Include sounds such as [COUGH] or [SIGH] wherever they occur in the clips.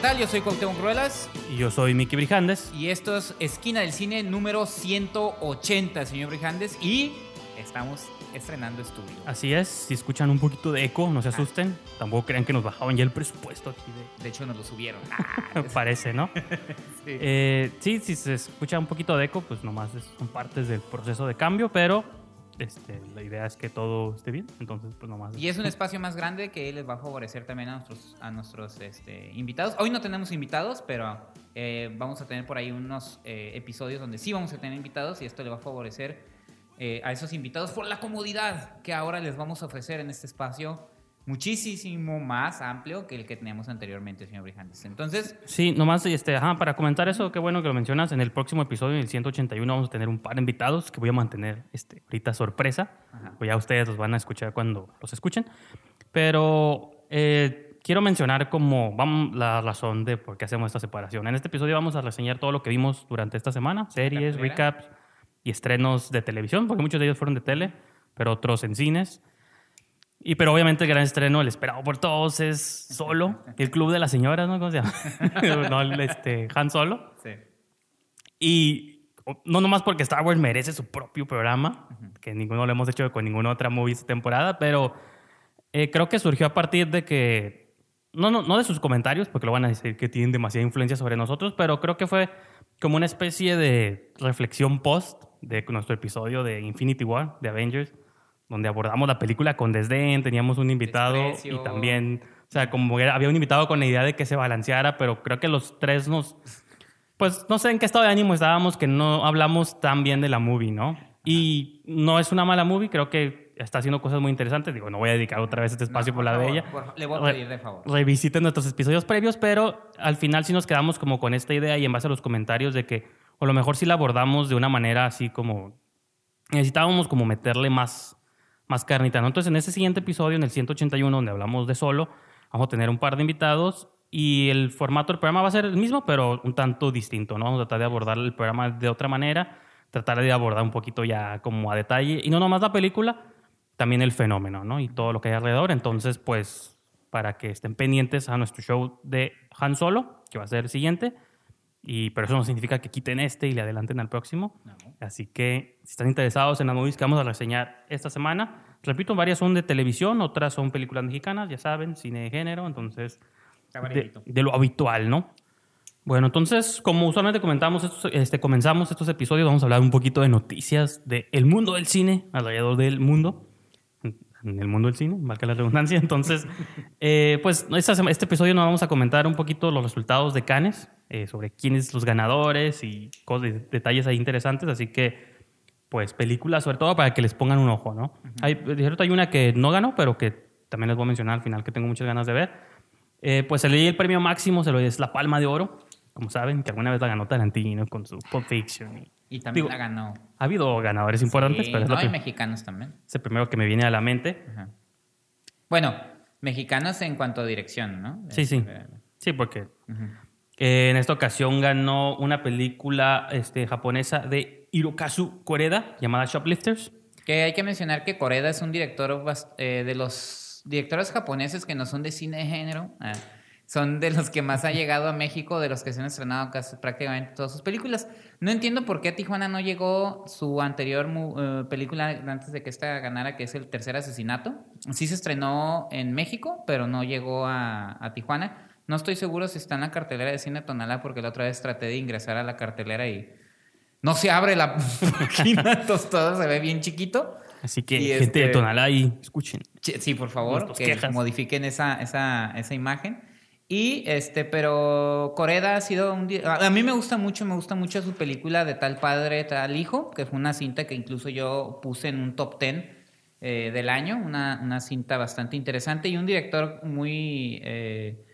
tal? Yo soy Cuauhtémoc Cruelas. Y yo soy Miki Brijandes. Y esto es Esquina del Cine número 180, señor Brijandes. Y estamos estrenando estudio. Así es, si escuchan un poquito de eco, no se asusten. Tampoco crean que nos bajaban ya el presupuesto aquí. De, de hecho, nos lo subieron. [LAUGHS] Parece, ¿no? [LAUGHS] sí. Eh, sí, si se escucha un poquito de eco, pues nomás son partes del proceso de cambio, pero este, la idea es que todo esté bien, entonces pues nomás. Y es un espacio más grande que les va a favorecer también a nuestros, a nuestros este, invitados. Hoy no tenemos invitados, pero eh, vamos a tener por ahí unos eh, episodios donde sí vamos a tener invitados y esto le va a favorecer eh, a esos invitados por la comodidad que ahora les vamos a ofrecer en este espacio muchísimo más amplio que el que teníamos anteriormente, señor Brijandes. Entonces... Sí, nomás este, ajá, para comentar eso, qué bueno que lo mencionas, en el próximo episodio, en el 181, vamos a tener un par de invitados que voy a mantener este, ahorita sorpresa, pues ya ustedes los van a escuchar cuando los escuchen, pero eh, quiero mencionar como vamos, la razón de por qué hacemos esta separación. En este episodio vamos a reseñar todo lo que vimos durante esta semana, series, recaps y estrenos de televisión, porque muchos de ellos fueron de tele, pero otros en cines. Y pero obviamente el gran estreno, el esperado por todos, es Solo, [LAUGHS] el club de las señoras, ¿no? ¿Cómo se llama? [LAUGHS] no, este, Han Solo. Sí. Y no nomás porque Star Wars merece su propio programa, que ninguno lo hemos hecho con ninguna otra movie esta temporada, pero eh, creo que surgió a partir de que, no, no, no de sus comentarios, porque lo van a decir que tienen demasiada influencia sobre nosotros, pero creo que fue como una especie de reflexión post de nuestro episodio de Infinity War, de Avengers donde abordamos la película con desdén, teníamos un invitado y también, o sea, como había un invitado con la idea de que se balanceara, pero creo que los tres nos, pues no sé en qué estado de ánimo estábamos, que no hablamos tan bien de la movie, ¿no? Y no es una mala movie, creo que está haciendo cosas muy interesantes. Digo, no voy a dedicar otra vez este espacio por la de ella. le voy a pedir de favor. Revisiten nuestros episodios previos, pero al final sí nos quedamos como con esta idea y en base a los comentarios de que, o lo mejor sí la abordamos de una manera así como necesitábamos como meterle más más carnita. ¿no? Entonces, en ese siguiente episodio, en el 181, donde hablamos de solo, vamos a tener un par de invitados y el formato del programa va a ser el mismo, pero un tanto distinto. ¿no? Vamos a tratar de abordar el programa de otra manera, tratar de abordar un poquito ya como a detalle, y no nomás la película, también el fenómeno ¿no? y todo lo que hay alrededor. Entonces, pues, para que estén pendientes a nuestro show de Han Solo, que va a ser el siguiente. Y, pero eso no significa que quiten este y le adelanten al próximo. Así que si están interesados en las movies que vamos a reseñar esta semana, repito, varias son de televisión, otras son películas mexicanas, ya saben, cine de género, entonces de, lo habitual, ¿no? Bueno, entonces, como usualmente comentamos estos, este, comenzamos estos episodios, vamos a hablar un poquito de noticias del mundo del cine, alrededor del mundo, en el mundo del cine, marca la redundancia. Entonces, [LAUGHS] eh, pues este episodio nos vamos a comentar un poquito los resultados de Cannes, eh, sobre quiénes los ganadores y cosas, detalles ahí interesantes. Así que, pues, películas, sobre todo para que les pongan un ojo, ¿no? hay, de cierto, hay una que no ganó, pero que también les voy a mencionar al final, que tengo muchas ganas de ver. Eh, pues se le el premio máximo, se lo es la Palma de Oro, como saben, que alguna vez la ganó Tarantino con su Pulp Fiction. Y, también la ganó. Ha habido ganadores importantes, pero es no, hay mexicanos también. Es el primero que me viene a la mente. Bueno, mexicanos en cuanto a dirección, ¿no? Sí, sí. Este, sí, porque en esta ocasión ganó una película este, japonesa de Hirokazu Koreda llamada Shoplifters. Que hay que mencionar que Koreda es un director eh, de los directores japoneses que no son de cine de género. Ah, son de los que más ha llegado a México, de los que se han estrenado casi prácticamente todas sus películas. No entiendo por qué a Tijuana no llegó su anterior eh, película antes de que esta ganara, que es El Tercer Asesinato. Sí se estrenó en México, pero no llegó a Tijuana. No estoy seguro si está en la cartelera de cine Tonalá, porque la otra vez traté de ingresar a la cartelera y no se abre la [LAUGHS] página, entonces todo se ve bien chiquito. Así que, gente de este Tonalá, ahí escuchen. Sí, por favor, que modifiquen esa, esa, esa imagen. Y este, pero Coreda ha sido un a mí me gusta mucho, me gusta mucho su película de tal padre, tal hijo, que fue una cinta que incluso yo puse en un top ten eh, del año, una, una, cinta bastante interesante y un director muy eh,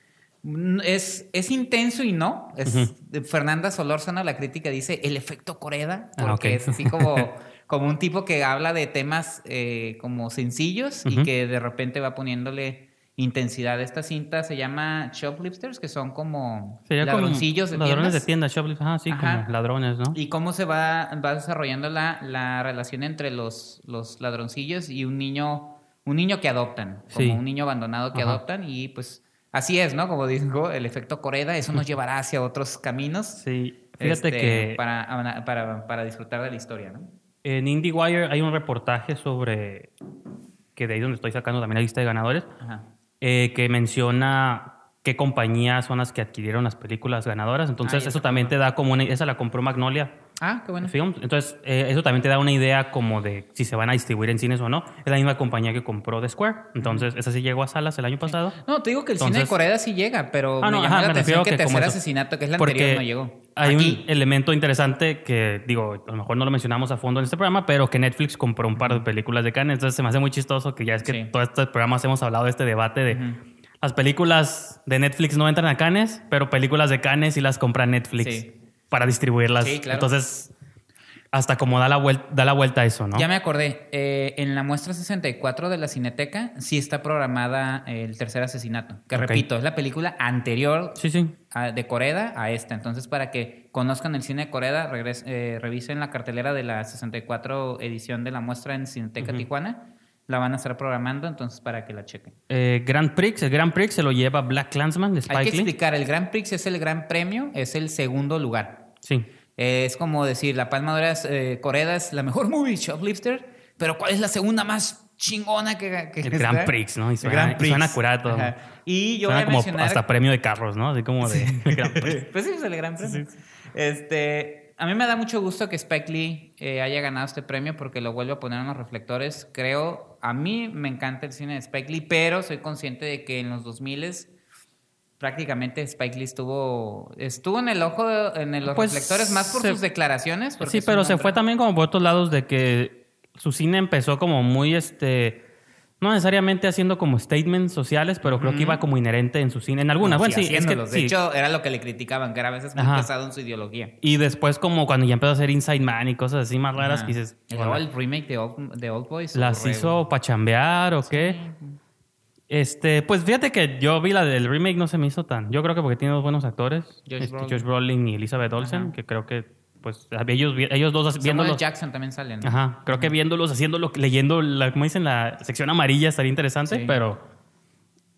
es, es intenso y no. Es, Fernanda Solórzano, la crítica, dice el efecto Coreda, ah, porque es así como, [LAUGHS] como un tipo que habla de temas eh, como sencillos y que de repente va poniéndole intensidad. Esta cinta. Se llama Shoplifters, que son como ladroncillos de Ladrones de tiendas, shoplifters, sí, como ladrones, ¿no? Y cómo se va, va desarrollando la, la relación entre los, los ladroncillos y un niño, un niño que adoptan, como un niño abandonado que adoptan y pues Así es, ¿no? Como dijo, el efecto Coreda, eso nos llevará hacia otros caminos. Sí, fíjate este, que... Para, para, para, disfrutar de la historia, ¿no? En IndieWire hay un reportaje sobre, que de ahí donde estoy sacando también la lista de ganadores, eh, que menciona qué compañías son las que adquirieron las películas ganadoras. Entonces, ah, eso también te da como una... Esa la compró Magnolia Ah, qué bueno. Entonces, eh, eso también te da una idea como de si se van a distribuir en cines o no. Es la misma compañía que compró The Square. Entonces, esa sí llegó a salas el año pasado. No, te digo que el cine de Corea sí llega, pero ah, no, me llama la atención que, que Tercer Asesinato, que es la anterior, no llegó. Hay un elemento interesante que, digo, a lo mejor no lo mencionamos a fondo en este programa, pero que Netflix compró un par de películas de Cannes. Entonces, se me hace muy chistoso que ya es que sí. todos estos programas hemos hablado de este debate de... Las películas de Netflix no entran a Cannes, pero películas de Cannes sí las compra Netflix para distribuirlas. Sí, claro. Entonces, hasta como da la vuelta, da la vuelta a eso, ¿no? Ya me acordé. Eh, en la muestra 64 de la Cineteca sí está programada el tercer asesinato. Que repito, es la película anterior sí, sí. de Coreda a esta. Entonces, para que conozcan el cine de Coreda, eh, revisen la cartelera de la 64 edición de la muestra en Cineteca Tijuana. La van a estar programando, entonces para que la chequen. Eh, Grand Prix, el Grand Prix se lo lleva Black Clansman de Spike Hay que explicar, el Grand Prix es el gran premio, es el segundo lugar. Sí es como decir, La Palma de eh, Coreda es la mejor [LAUGHS] movie, Shoplifter, pero ¿cuál es la segunda más chingona que, que El Grand Prix, ¿no? Y suena, Grand Prix. suena curado. Y yo voy a como mencionar... hasta premio de carros, ¿no? Así como de [LAUGHS] Grand Prix. [LAUGHS] pues sí, es el Grand Prix. Este, a mí me da mucho gusto que Spike Lee eh, haya ganado este premio porque lo vuelve a poner en los reflectores. Creo, a mí me encanta el cine de Spike Lee, pero soy consciente de que en los 2000s prácticamente Spike Lee estuvo estuvo en el ojo en los pues reflectores más por sus declaraciones sí pero se fue también como por otros lados de que su cine empezó como muy este no necesariamente haciendo como statements sociales, pero creo que iba como inherente en su cine. En algunas, bueno, sí, es que, de hecho, era lo que le criticaban, que era a veces muy pesado en su ideología. Y después, como cuando ya empezó a hacer Inside Man y cosas así más raras, que dices. el remake de Old, Boys. ¿Las hizo para chambear o qué? Este, pues fíjate que yo vi la del remake, no se me hizo tan. Yo creo que porque tiene dos buenos actores, Josh, este, Brolin. Josh Brolin y Elizabeth Olsen, que creo que pues ellos, ellos dos viéndolos. Jackson también salen. Ajá, creo que viéndolos, haciéndolo, leyendo, la, como dicen, la sección amarilla estaría interesante, pero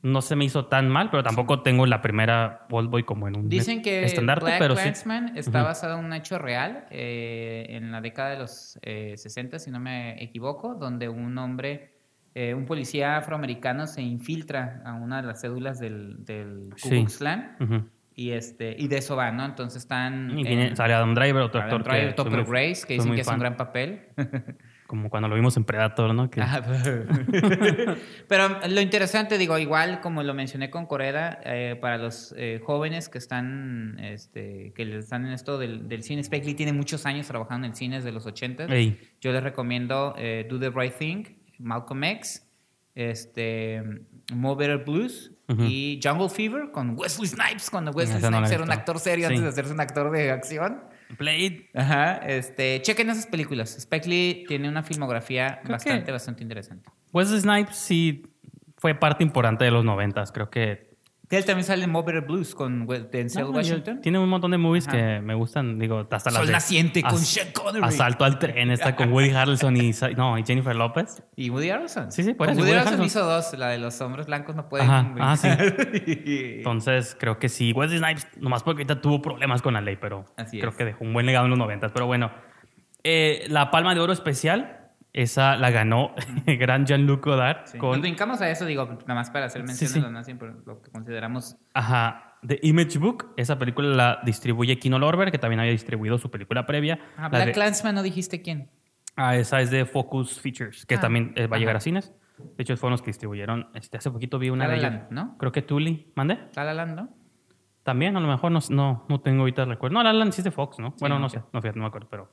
no se me hizo tan mal, pero tampoco tengo la primera Old Boy como en un Dicen que estandarte, Black pero sí. está basado en un hecho real eh, en la década de los 60, eh, si no me equivoco, donde un hombre eh, un policía afroamericano se infiltra a una de las cédulas del, del Ku Klux Klan. Y, este, y de eso va, ¿no? Entonces están... Y sale Adam Driver, otro actor Driver, Topper Grace, que dicen que es un gran papel. [LAUGHS] Como cuando lo vimos en Predator, ¿no? [LAUGHS] pero lo interesante, digo, igual como lo mencioné con Coreda, eh, para los eh, jóvenes que están, este, que están en esto del, del cine, Spike Lee tiene muchos años trabajando en cines de los 80. Yo les recomiendo Do the Right Thing, Malcolm X, este, More Better Blues y Jungle Fever con Wesley Snipes, cuando Wesley Snipes era un actor serio antes de hacerse un actor de acción. Blade. Ajá, este, chequen esas películas. Spike Lee tiene una filmografía bastante, bastante interesante. Wesley Snipes sí fue parte importante de los noventas, creo que él también sale en Mobile Blues con Denzel Washington. Tiene un montón de movies que me gustan. Digo, hasta Sol naciente con Sean Connery. Asalto al tren está con Woody Harrelson y, no, y Jennifer López. ¿Y Woody Harrelson? Sí, sí, por eso. Woody, Harrelson, hizo dos. La de los hombres blancos no pueden... Ajá, ah, sí. [LAUGHS] Entonces, creo que sí. Wesley Snipes, nomás porque ahorita tuvo problemas con la ley, pero creo que dejó un buen legado en los noventas. Pero bueno, eh, la Palma de Oro especial esa la ganó el gran Jean-Luc Godard. Con... Cuando brincamos a eso, digo, nada más para hacer mención de lo que consideramos. Ajá. The Image Book, esa película la distribuye Kino Lorber, que también había distribuido su película previa. Ah, Black Clansman, ¿no dijiste quién? Ah, esa es de Focus Features, que ah, también eh, va a llegar a cines. De hecho, fueron los que distribuyeron. Este, hace poquito vi una de ellas. ¿no? Creo que Tully. ¿Mande? La La ¿no? También, a lo mejor no, no, no tengo ahorita recuerdo. No, La La sí es de Fox, ¿no? bueno, no, sé. No, fíjate, no me acuerdo, pero...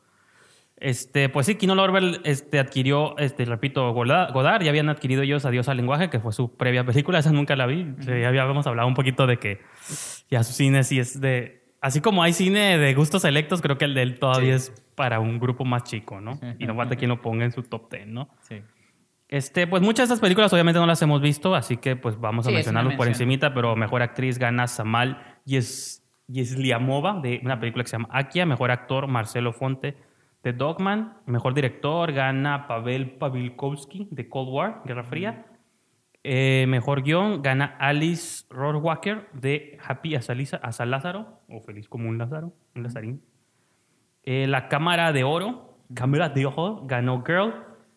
Este, pues sí, Kino Lorber este, adquirió, este, repito, Godard, ya habían adquirido ellos Adiós al lenguaje, que fue su previa película, [LAUGHS] esa nunca la vi. Ya habíamos hablado un poquito de que ya su cine sí es de. Así como hay cine de gustos selectos, creo que el de él todavía es para un grupo más chico, ¿no? Y no falta quien lo ponga en su top ten, ¿no? Sí. Este, pues muchas de estas películas obviamente no las hemos visto, así que pues vamos a mencionarlos por encimita, pero mejor actriz gana Samal Yesliamova de una película que se llama Akia, mejor actor Marcelo Fonte The Dogman, mejor director, gana Pavel Pavilkovsky de Cold War, Guerra Fría. Eh, mejor guion gana Alice Rohrwacher de Happy as, Lázaro, o Feliz como un Lázaro, un Lazarín. Eh, la Cámara de Oro, Cámara de Oro, ganó Girl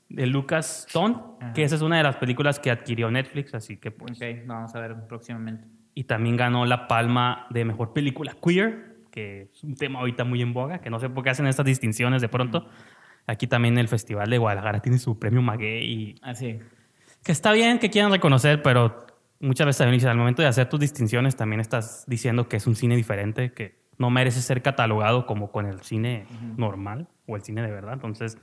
de Lucas Stone, que esa es una de las películas que adquirió Netflix, así que pues. Ok, vamos a ver próximamente. Y también ganó la palma de mejor película queer, que es un tema ahorita muy en boga, que no sé por qué hacen estas distinciones de pronto. Aquí también el Festival de Guadalajara tiene su premio Maguey. Y... Así. Ah, que está bien que quieran reconocer, pero muchas veces también al momento de hacer tus distinciones también estás diciendo que es un cine diferente, que no merece ser catalogado como con el cine normal o el cine de verdad. Entonces,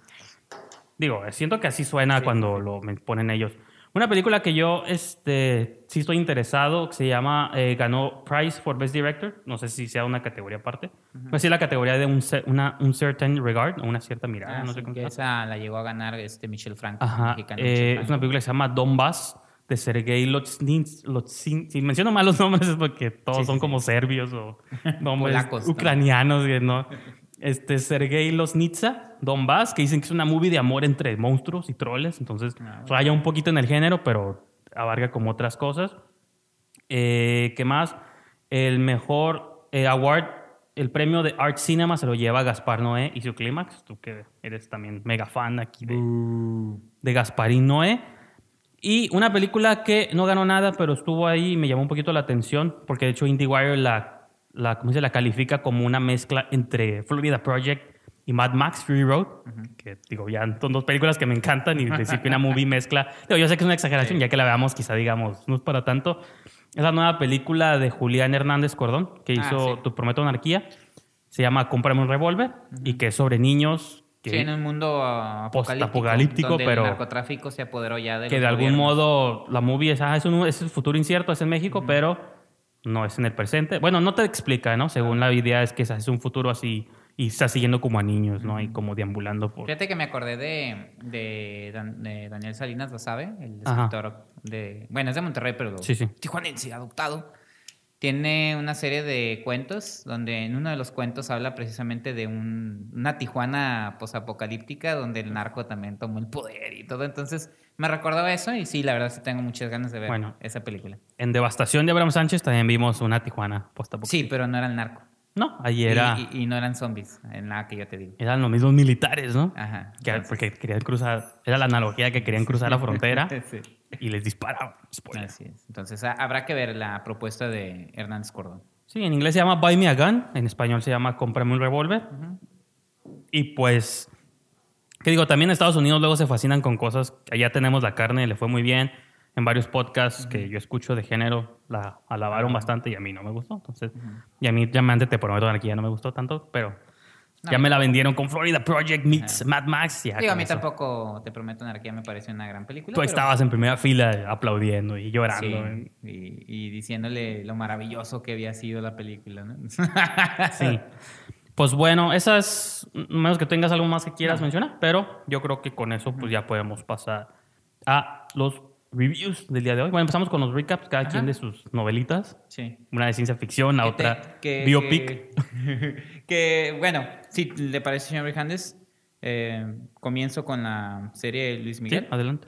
digo, siento que así suena cuando lo ponen ellos. Una película que yo este, sí estoy interesado, que se llama, eh, ganó Prize for Best Director, no sé si sea una categoría aparte, uh -huh. la categoría de un, una, un certain regard, o una cierta mirada, ah, no sé cómo Esa la llegó a ganar este Michel Franco. Ajá, eh, es una película que se llama Donbass, de Sergei Lotzin. Si menciono mal los [LAUGHS] nombres es porque todos sí, son sí, como sí. serbios o [LAUGHS] nombres Polacos, ucranianos, ¿no? ¿No? este Sergei Losnitsa, Donbass, que dicen que es una movie de amor entre monstruos y troles, entonces ah, raya un poquito en el género, pero abarca como otras cosas. Eh, ¿Qué más? El mejor eh, award, el premio de Art Cinema se lo lleva Gaspar Noé y su clímax, tú que eres también mega fan aquí de, uh. de Gasparín Noé. Y una película que no ganó nada, pero estuvo ahí y me llamó un poquito la atención, porque de hecho IndieWire la la, ¿cómo se la califica como una mezcla entre Florida Project y Mad Max Fury Road, uh -huh. que digo, ya son dos películas que me encantan y que [LAUGHS] una movie mezcla, digo, yo sé que es una exageración, sí. ya que la veamos quizá digamos, no es para tanto, es la nueva película de Julián Hernández Cordón, que hizo ah, sí. Tu Prometo Anarquía, se llama Cómprame un revólver, uh -huh. y que es sobre niños que sí, en un mundo apocalíptico, apocalíptico pero el narcotráfico se apoderó ya de que de algún modo la movie es, ah, es, un, es un futuro incierto, es en México, uh -huh. pero no es en el presente. Bueno, no te explica, ¿no? Según la idea es que es un futuro así y está siguiendo como a niños, ¿no? Y como deambulando por... Fíjate que me acordé de, de, de Daniel Salinas, ¿lo sabe? El escritor Ajá. de... Bueno, es de Monterrey, pero sí, sí. tijuanense, adoptado. Tiene una serie de cuentos donde en uno de los cuentos habla precisamente de un, una Tijuana posapocalíptica donde el narco también tomó el poder y todo. Entonces me recordaba eso y sí, la verdad sí tengo muchas ganas de ver bueno, esa película. En Devastación de Abraham Sánchez también vimos una Tijuana postapocalíptica. Sí, pero no era el narco. No, ahí era... Y, y, y, no eran zombies, en la que yo te digo. Eran los mismos militares, ¿no? Ajá. Que, porque querían cruzar... Era la analogía que querían cruzar la frontera [LAUGHS] sí. y les disparaban. Spoiler. Así es. Entonces habrá que ver la propuesta de Hernández Cordón. Sí, en inglés se llama Buy Me a Gun, en español se llama Cómprame un revólver. Uh -huh. Y pues que digo, también en Estados Unidos luego se fascinan con cosas. Allá tenemos la carne, le fue muy bien. En varios podcasts uh -huh. que yo escucho de género la alabaron uh -huh. bastante y a mí no me gustó. Entonces, y a mí, ya antes te prometo que ya no me gustó tanto, pero no, ya me la vendieron con Florida Project meets Mad Max. Ya Digo, a mí eso. tampoco Te Prometo Anarquía me pareció una gran película. Tú pero... estabas en primera fila aplaudiendo y llorando. Sí, y, y, diciéndole lo maravilloso que había sido la película, ¿no? sí. [LAUGHS] Pues bueno, esas, menos que tengas algo más que quieras no. mencionar, pero yo creo que con eso pues ya podemos pasar a los reviews del día de hoy. Bueno, empezamos con los recaps, cada Ajá. quien de sus novelitas. Sí. Una de ciencia ficción, la otra te, que, biopic. Que, [LAUGHS] que, bueno, si le parece, señor Rijandes, eh, comienzo con la serie de Luis Miguel. Sí, adelante.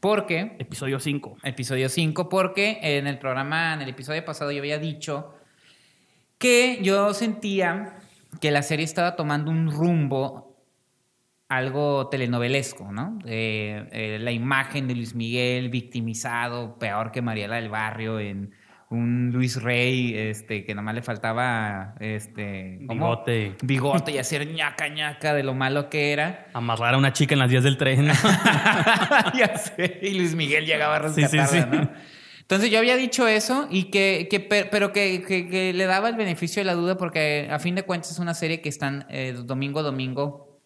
Porque... Episodio 5. Episodio 5, porque en el programa, en el episodio pasado yo había dicho que yo sentía que la serie estaba tomando un rumbo algo telenovelesco, ¿no? Eh, eh, la imagen de Luis Miguel victimizado, peor que Mariela del Barrio, en un Luis Rey, este, que nomás le faltaba este, bigote. Bigote y hacer ñaca ñaca de lo malo que era. Amarrar a una chica en las vías del tren. [LAUGHS] ya sé, y Luis Miguel llegaba a rescatarla, sí, sí, sí. ¿no? Entonces yo había dicho eso, y que, pero que, le daba el beneficio de la duda porque a fin de cuentas es una serie que están eh, domingo a domingo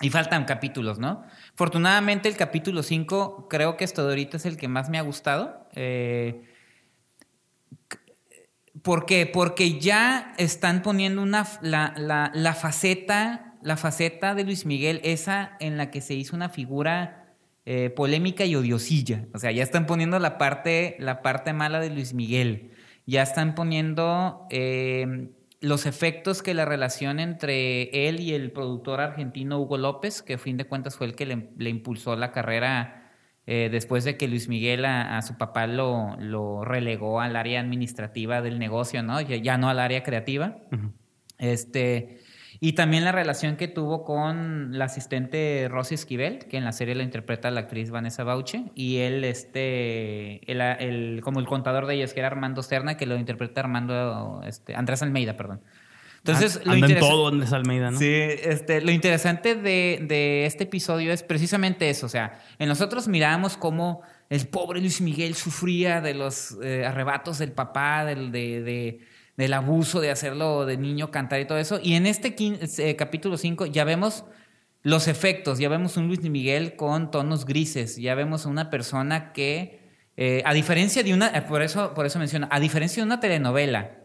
y faltan capítulos, ¿no? Afortunadamente el capítulo 5 creo que hasta ahorita es el que más me ha gustado. Eh, ¿Por qué? Porque ya están poniendo una, la, la, faceta, la faceta de Luis Miguel, esa en la que se hizo una figura eh, polémica y odiosilla. O sea, ya están poniendo la parte, la parte mala de Luis Miguel. Ya están poniendo eh, los efectos que la relación entre él y el productor argentino Hugo López, que a fin de cuentas fue el que le, le impulsó la carrera eh, después de que Luis Miguel a, su papá lo, lo, relegó al área administrativa del negocio, ¿no? Ya, no al área creativa. Este, y también la relación que tuvo con la asistente Rosy Esquivel, que en la serie la interpreta la actriz Vanessa Bauche, y él, este, el, como el contador de ellos, que era Armando Serna, que lo interpreta Armando, este, Andrés Almeida, perdón. Entonces, lo en todo Andrés Almeida, ¿no? Sí, este, lo interesante de, de, este episodio es precisamente eso. O sea, en nosotros miramos cómo el pobre Luis Miguel sufría de los eh, arrebatos del papá, del, de, del abuso de hacerlo de niño cantar y todo eso. Y en este eh, capítulo 5 ya vemos los efectos, ya vemos un Luis Miguel con tonos grises, ya vemos a una persona que, eh, a diferencia de una, por eso, por eso menciono, a diferencia de una telenovela,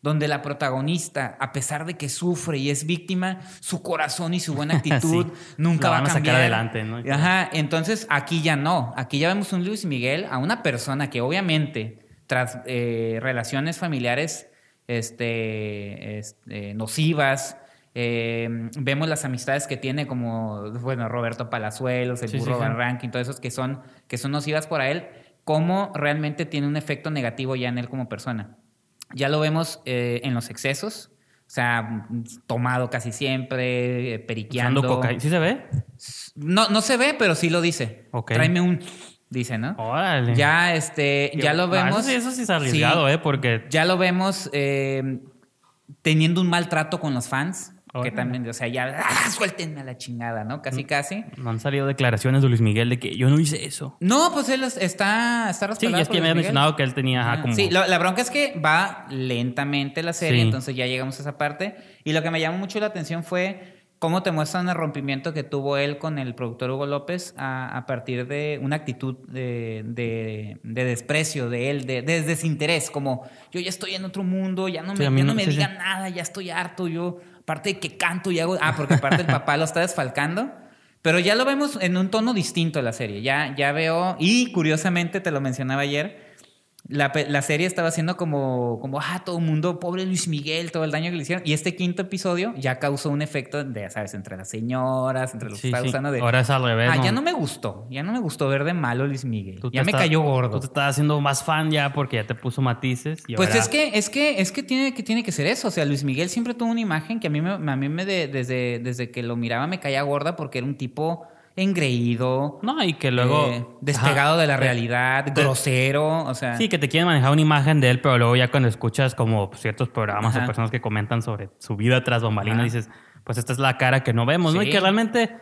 donde la protagonista, a pesar de que sufre y es víctima, su corazón y su buena [LAUGHS] actitud nunca va a cambiar. sacar adelante, ¿no? Ajá, entonces aquí ya no. Aquí ya vemos un Luis Miguel, a una persona que obviamente tras eh, relaciones familiares este, este nocivas, eh, vemos las amistades que tiene como, bueno, Roberto Palazuelos, el burro Van Ranking, todos esos que son, que son nocivas para él, cómo realmente tiene un efecto negativo ya en él como persona. Ya lo vemos eh, en los excesos. O sea, tomado casi siempre, eh, periqueando. ¿Sí se ve? No, no se ve, pero sí lo dice. Tráeme un... Dice, ¿no? Órale. Ya, este, ya lo vemos. eso, sí, eso sí es arriesgado, ¿eh? Porque... Ya lo vemos eh, teniendo un maltrato con los fans. Que también, o sea, ya, ¡ah, suéltenme a la chingada, ¿no? Casi, casi. No han salido declaraciones de Luis Miguel de que yo no hice eso. No, pues él está, está Sí, es que me había mencionado que él tenía como... Sí, la bronca es que va lentamente la serie, entonces ya llegamos a esa parte. Y lo que me llamó mucho la atención fue cómo te muestran el rompimiento que tuvo él con el productor Hugo López a, partir de una actitud de, de, desprecio de él, de, desinterés, como yo ya estoy en otro mundo, ya no me, ya no me digan nada, ya estoy harto, yo aparte de que canto y hago... Ah, porque aparte el papá lo está desfalcando. Pero ya lo vemos en un tono distinto la serie. Ya, ya veo, y curiosamente te lo mencionaba ayer, la, la, serie estaba haciendo como, como, ah, todo el mundo, pobre Luis Miguel, todo el daño que le hicieron. Y este quinto episodio ya causó un efecto de, ¿sabes? Entre las señoras, entre los que usando de. Ahora es al revés. Ah, ya no me gustó. Ya no me gustó ver de malo Luis Miguel. Ya me cayó gordo. Tú te estás haciendo más fan ya porque ya te puso matices. pues es que, es que, es que tiene, que tiene que ser eso. O sea, Luis Miguel siempre tuvo una imagen que a mí me, a mí me desde, desde que lo miraba me caía gorda porque era un tipo engreído. No, y que luego. Eh, despegado de la realidad, grosero, o sea. Sí, que te quieren manejar una imagen de él, pero luego ya cuando escuchas como ciertos programas o personas que comentan sobre su vida tras bambalinas, dices, pues esta es la cara que no vemos, ¿no? Y que realmente.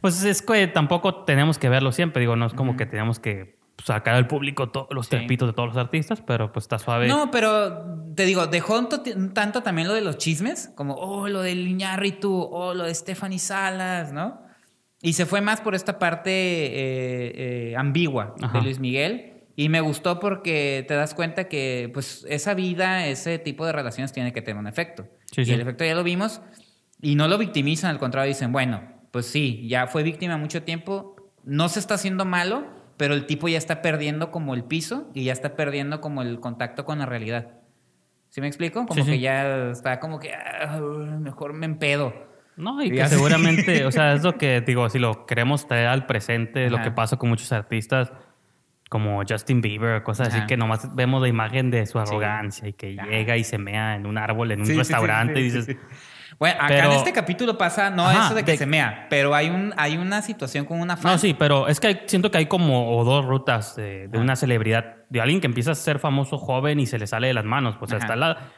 Pues es que tampoco tenemos que verlo siempre, digo, no es como que tenemos que sacar al público todos los trepitos de todos los artistas, pero pues está suave. No, pero te digo, dejó tanto también lo de los chismes, como, oh, lo del Iñárritu, oh, lo de Stephanie Salas, ¿no? Y se fue más por esta parte eh, eh, ambigua de Luis Miguel. Y me gustó porque te das cuenta que pues esa vida, ese tipo de relaciones tiene que tener un efecto. y el efecto ya lo vimos. Y no lo victimizan, al contrario, dicen, bueno, pues sí, ya fue víctima mucho tiempo, no se está haciendo malo, pero el tipo ya está perdiendo como el piso y ya está perdiendo como el contacto con la realidad. ¿Sí me explico? Como que ya está como que ah, mejor me empedo. No, y, que seguramente, o sea, es lo que [LAUGHS] digo, si lo queremos traer al presente, lo que pasa con muchos artistas como Justin Bieber, cosas así que nomás vemos la imagen de su arrogancia y que llega y se mea en un árbol, en un restaurante y dices... Bueno, acá en este capítulo pasa, no eso de que se mea, pero hay un hay una situación con una fan. No, sí, pero es que siento que hay como dos rutas de, una celebridad, de alguien que empieza a ser famoso joven y se le sale de las manos. Pues hasta la,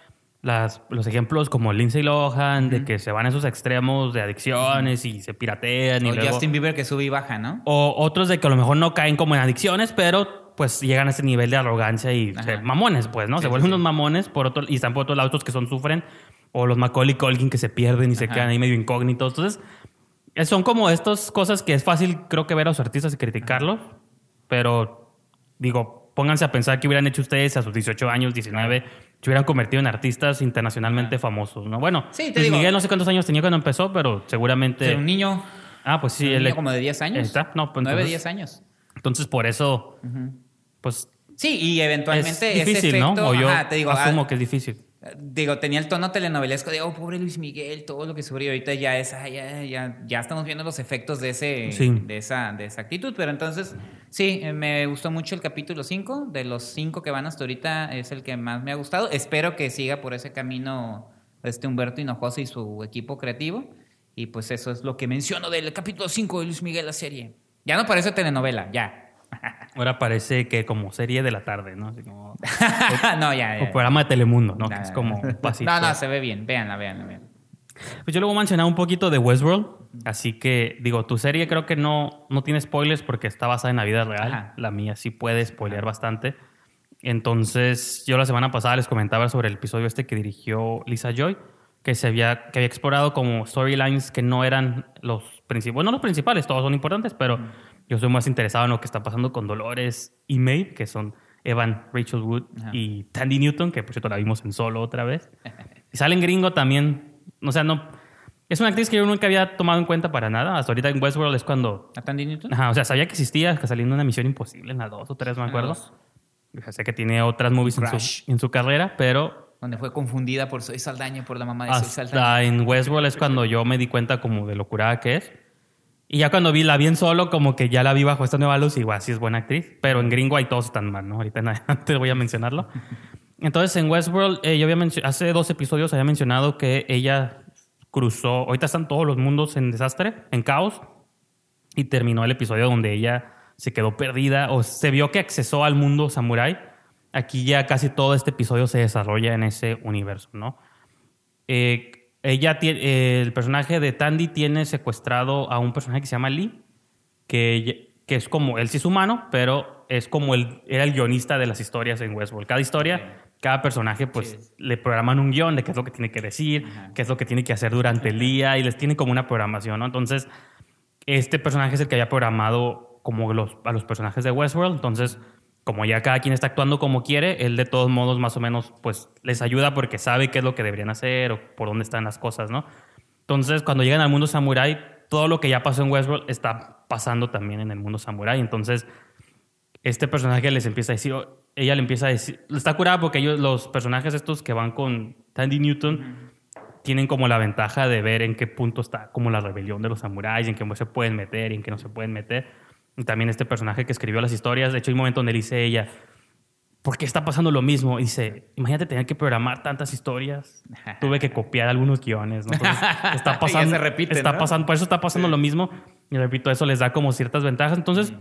las, los ejemplos como Lindsay Lohan, de que se van a esos extremos de adicciones y se piratean. O y Justin Bieber que sube y baja, ¿no? O otros de que a lo mejor no caen como en adicciones, pero pues llegan a ese nivel de arrogancia y mamones, pues, ¿no? se vuelven unos mamones por otro, y están por otros lados que son sufren. O los Macaulay Culkin que se pierden y se quedan ahí medio incógnitos. Entonces, son como estas cosas que es fácil, creo que ver a los artistas y criticarlos, pero digo, pónganse a pensar qué hubieran hecho ustedes a sus 18 años, 19 se hubieran convertido en artistas internacionalmente famosos, ¿no? Bueno, sí, Miguel no sé cuántos años tenía cuando empezó, pero seguramente... un niño. Ah, pues sí. Un niño como de 10 años. Está, no, pues 9, 10 años. Entonces, por eso, pues... Sí, y eventualmente es difícil, ¿no? O yo te digo, asumo ah, que es difícil. Digo, tenía el tono telenovelesco de, oh, pobre Luis Miguel, todo lo que sufrió. Ahorita ya es, ya, ya, ya, estamos viendo los efectos de, ese, de, esa, de esa actitud. Pero entonces, sí, eh, me gustó mucho el capítulo 5. De los 5 que van hasta ahorita, es el que más me ha gustado. Espero que siga por ese camino este Humberto Hinojosa y su equipo creativo. Y pues eso es lo que menciono del capítulo 5 de Luis Miguel, la serie. Ya no parece telenovela, ya. [LAUGHS] Ahora parece que como serie de la tarde, ¿no? Así como, [LAUGHS] no, ya, O programa de Telemundo, ¿no? es como pasito. No, no, se ve bien. Véanla, véanla, véanla. Pues yo luego mencionar un poquito de Westworld. Así que, digo, tu serie creo que no, no tiene spoilers porque está basada en la vida real. La mía sí puede spoilear bastante. Entonces, yo la semana pasada les comentaba sobre el episodio este que dirigió Lisa Joy, que se había, que había explorado como storylines que no eran los principales. Bueno, no los principales, todos son importantes, pero yo soy más interesado en lo que está pasando con Dolores y Maeve, que son Evan, Rachel Wood y Tandy Newton, que por cierto la vimos en solo otra vez. Y salen gringo también. O sea, no. Es una actriz que yo nunca había tomado en cuenta para nada. Hasta ahorita en Westworld es cuando. ¿A Tandy Newton? Ajá, o sea, sabía que existía, que saliendo una misión imposible en la dos o tres, no me acuerdo. O sé que tiene otras movies en su, en su, carrera, pero. Donde fue confundida por Soy Saldaña, por la mamá de Soy Saldaña. En Westworld es cuando yo me di cuenta como de lo curada que es. Y ya cuando vi la bien solo, como que ya la vi bajo esta nueva luz, igual sí es buena actriz. Pero en gringo hay todos están mal, ¿no? Ahorita [LAUGHS] en adelante voy a mencionarlo. Entonces en Westworld, eh, yo había hace dos episodios había mencionado que ella cruzó, ahorita están todos los mundos en desastre, en caos, y terminó el episodio donde ella se quedó perdida o se vio que accesó al mundo samurai. Aquí ya casi todo este episodio se desarrolla en ese universo, ¿no? Eh, ella tiene, el personaje de Tandy tiene secuestrado a un personaje que se llama Lee, que, que es como, él sí es humano, pero es como el, era el guionista de las historias en Westworld. Cada historia, cada personaje, pues le programan un guion de qué es lo que tiene que decir, qué es lo que tiene que hacer durante el día y les tiene como una programación, ¿no? Entonces, este personaje es el que había programado como los, a los personajes de Westworld, entonces como ya cada quien está actuando como quiere, él de todos modos más o menos pues les ayuda porque sabe qué es lo que deberían hacer o por dónde están las cosas, ¿no? Entonces, cuando llegan al mundo samurai, todo lo que ya pasó en Westworld está pasando también en el mundo samurai. Entonces, este personaje les empieza a decir, ella le empieza a decir, está curada porque ellos, los personajes estos que van con Tandy Newton, tienen como la ventaja de ver en qué punto está como la rebelión de los samuráis, en qué se pueden meter y en qué no se pueden meter también este personaje que escribió las historias, de hecho hay un momento donde le dice ella, ¿por qué está pasando lo mismo? Y dice, imagínate tener que programar tantas historias. [LAUGHS] Tuve que copiar algunos guiones, ¿no? [LAUGHS] está pasando, se repite, está pasando, por eso está pasando lo mismo. Y repito, eso les da como ciertas ventajas. Entonces,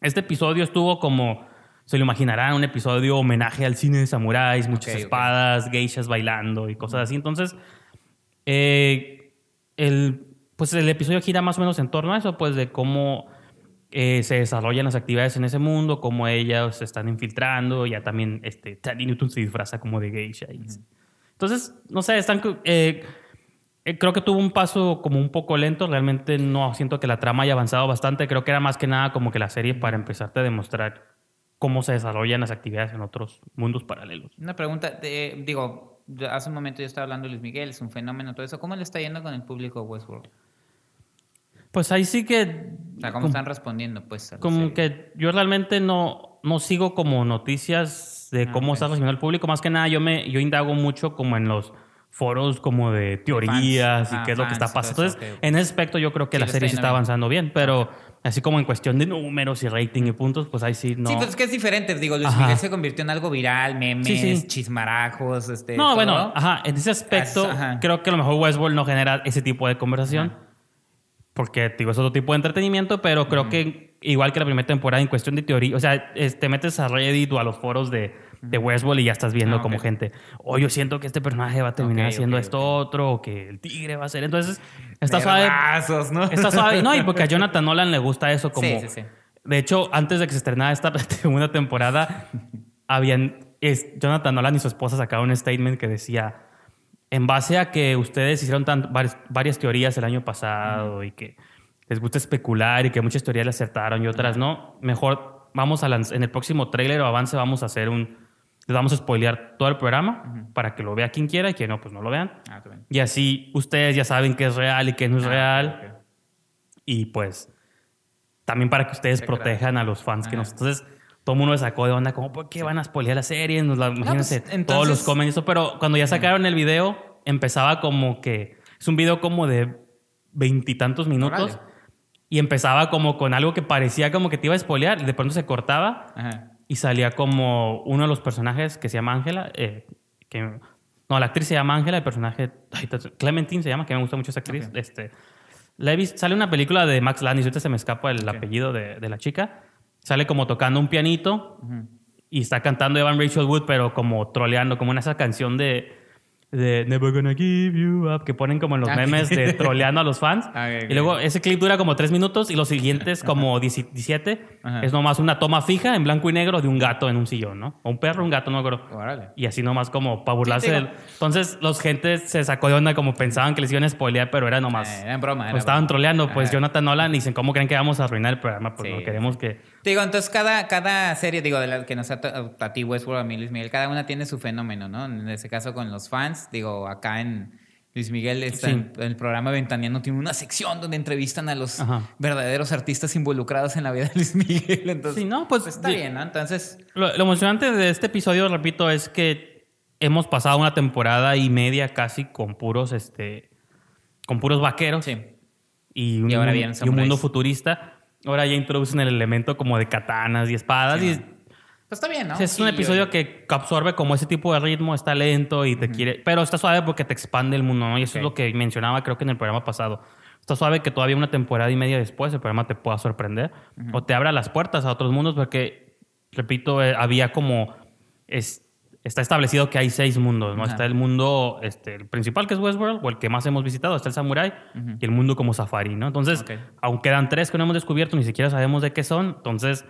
este episodio estuvo como, se lo imaginarán, un episodio homenaje al cine de samuráis, muchas espadas, geishas bailando y cosas así. Entonces, eh, el, pues el episodio gira más o menos en torno a eso, pues de cómo eh, se desarrollan las actividades en ese mundo, cómo ellas se están infiltrando, ya también este, Tandy Newton se disfraza como de geisha. Entonces, no sé, están... Eh, eh, creo que tuvo un paso como un poco lento, realmente no siento que la trama haya avanzado bastante, creo que era más que nada como que la serie para empezarte a demostrar cómo se desarrollan las actividades en otros mundos paralelos. Una pregunta, digo, hace un momento yo estaba hablando de Luis Miguel, es un fenómeno todo eso, ¿cómo le está yendo con el público Westworld? Pues ahí sí que... O sea, ¿cómo están respondiendo? Pues, como que yo realmente no, no sigo como noticias de ah, cómo está recibiendo el público. Más que nada, yo, me, yo indago mucho como en los foros como de teorías y qué es lo que está pasando. Entonces, en ese aspecto yo creo que la serie sí está avanzando bien, pero así como en cuestión de números y rating y puntos, pues ahí sí no. Sí, pues es que es diferente. Digo, Luis Miguel se convirtió en algo viral, memes, chismarajos, este. No, bueno, ajá, en ese aspecto creo que a lo mejor Westworld no genera ese tipo de conversación porque digo, es otro tipo de entretenimiento, pero creo que igual que la primera temporada en cuestión de teoría, o sea, te metes a Reddit o a los foros de, de Westworld y ya estás viendo ah, como gente, o oh, yo siento que este personaje va a terminar haciendo esto otro, o que el tigre va a ser. Entonces, está suave. ¿no? Está suave. No, y porque a [LAUGHS] Jonathan Nolan le gusta eso como... Sí, sí, sí. De hecho, antes de que se estrenara esta [LAUGHS] segunda temporada, habían... Es, Jonathan Nolan y su esposa sacaron un statement que decía en base a que ustedes hicieron varias, teorías el año pasado y que les gusta especular y que muchas teorías le acertaron y otras no, mejor vamos a en el próximo trailer o avance vamos a hacer un les vamos a spoilear todo el programa para que lo vea quien quiera y quien no pues no lo vean. Ah, y así ustedes ya saben qué es real y qué no es ah, real. Y pues también para que ustedes protejan a los fans que nos entonces todo el mundo sacó de onda, como, ¿por qué van a spoilear la serie? Nos la, imagínense, pues, todos los comen eso. Pero cuando ya sacaron el video, empezaba como que. Es un video como de veintitantos minutos. Y empezaba como con algo que parecía como que te iba a spoilear. Y de pronto se cortaba. Y salía como uno de los personajes que se llama Ángela. Eh, que, no, la actriz se llama Ángela. El personaje. Clementine se llama, que me gusta mucho esa actriz. Este, sale una película de Max Landis. Ahorita se me escapa el apellido de, de, la chica. Sale como tocando un pianito. Y está cantando Evan Rachel Wood, pero como troleando, como en esa canción de de Never Gonna Give You Up, que ponen como en los ah, memes de [LAUGHS] troleando a los fans. Ah, y luego ese clip dura como tres minutos y los siguientes como 17 es nomás una toma fija en blanco y negro de un gato en un sillón, ¿no? O un perro, un gato, no creo. Y así nomás como para burlarse. Entonces los gentes se sacó de onda como pensaban que les iban a spoilear, pero era nomás... Eh, era en broma. pues estaban troleando. Pues Jonathan Nolan dicen, ¿cómo creen que vamos a arruinar el programa? Pues no queremos que... Digo, entonces cada, cada serie, digo, de la que nos a ti Westworld, a mí Luis Miguel, cada una tiene su fenómeno, ¿no? En ese caso con los fans, digo, acá en Luis Miguel está en, el programa Ventaneando tiene una sección donde entrevistan a los verdaderos artistas involucrados en la vida de Luis Miguel. Entonces, sí, no, pues, pues está bien, ¿no? Entonces. Lo, emocionante de este episodio, repito, es que hemos pasado una temporada y media casi con puros, este, con puros vaqueros. Sí. Y un, y un mundo futurista. Ahora ya introducen el elemento como de katanas y espadas. y pues está bien, ¿no? es un episodio que absorbe como ese tipo de ritmo, está lento y te quiere. Pero está suave porque te expande el mundo, ¿no? Y eso es lo que mencionaba, creo que en el programa pasado. Está suave que todavía una temporada y media después el programa te pueda sorprender o te abra las puertas a otros mundos porque, repito, eh, había como. Está establecido que hay seis mundos, ¿no? Está el mundo este, el principal, que es Westworld, o el que más hemos visitado, está el Samurai, y el mundo como Safari, ¿no? Entonces, aunque quedan tres que no hemos descubierto, ni siquiera sabemos de qué son, entonces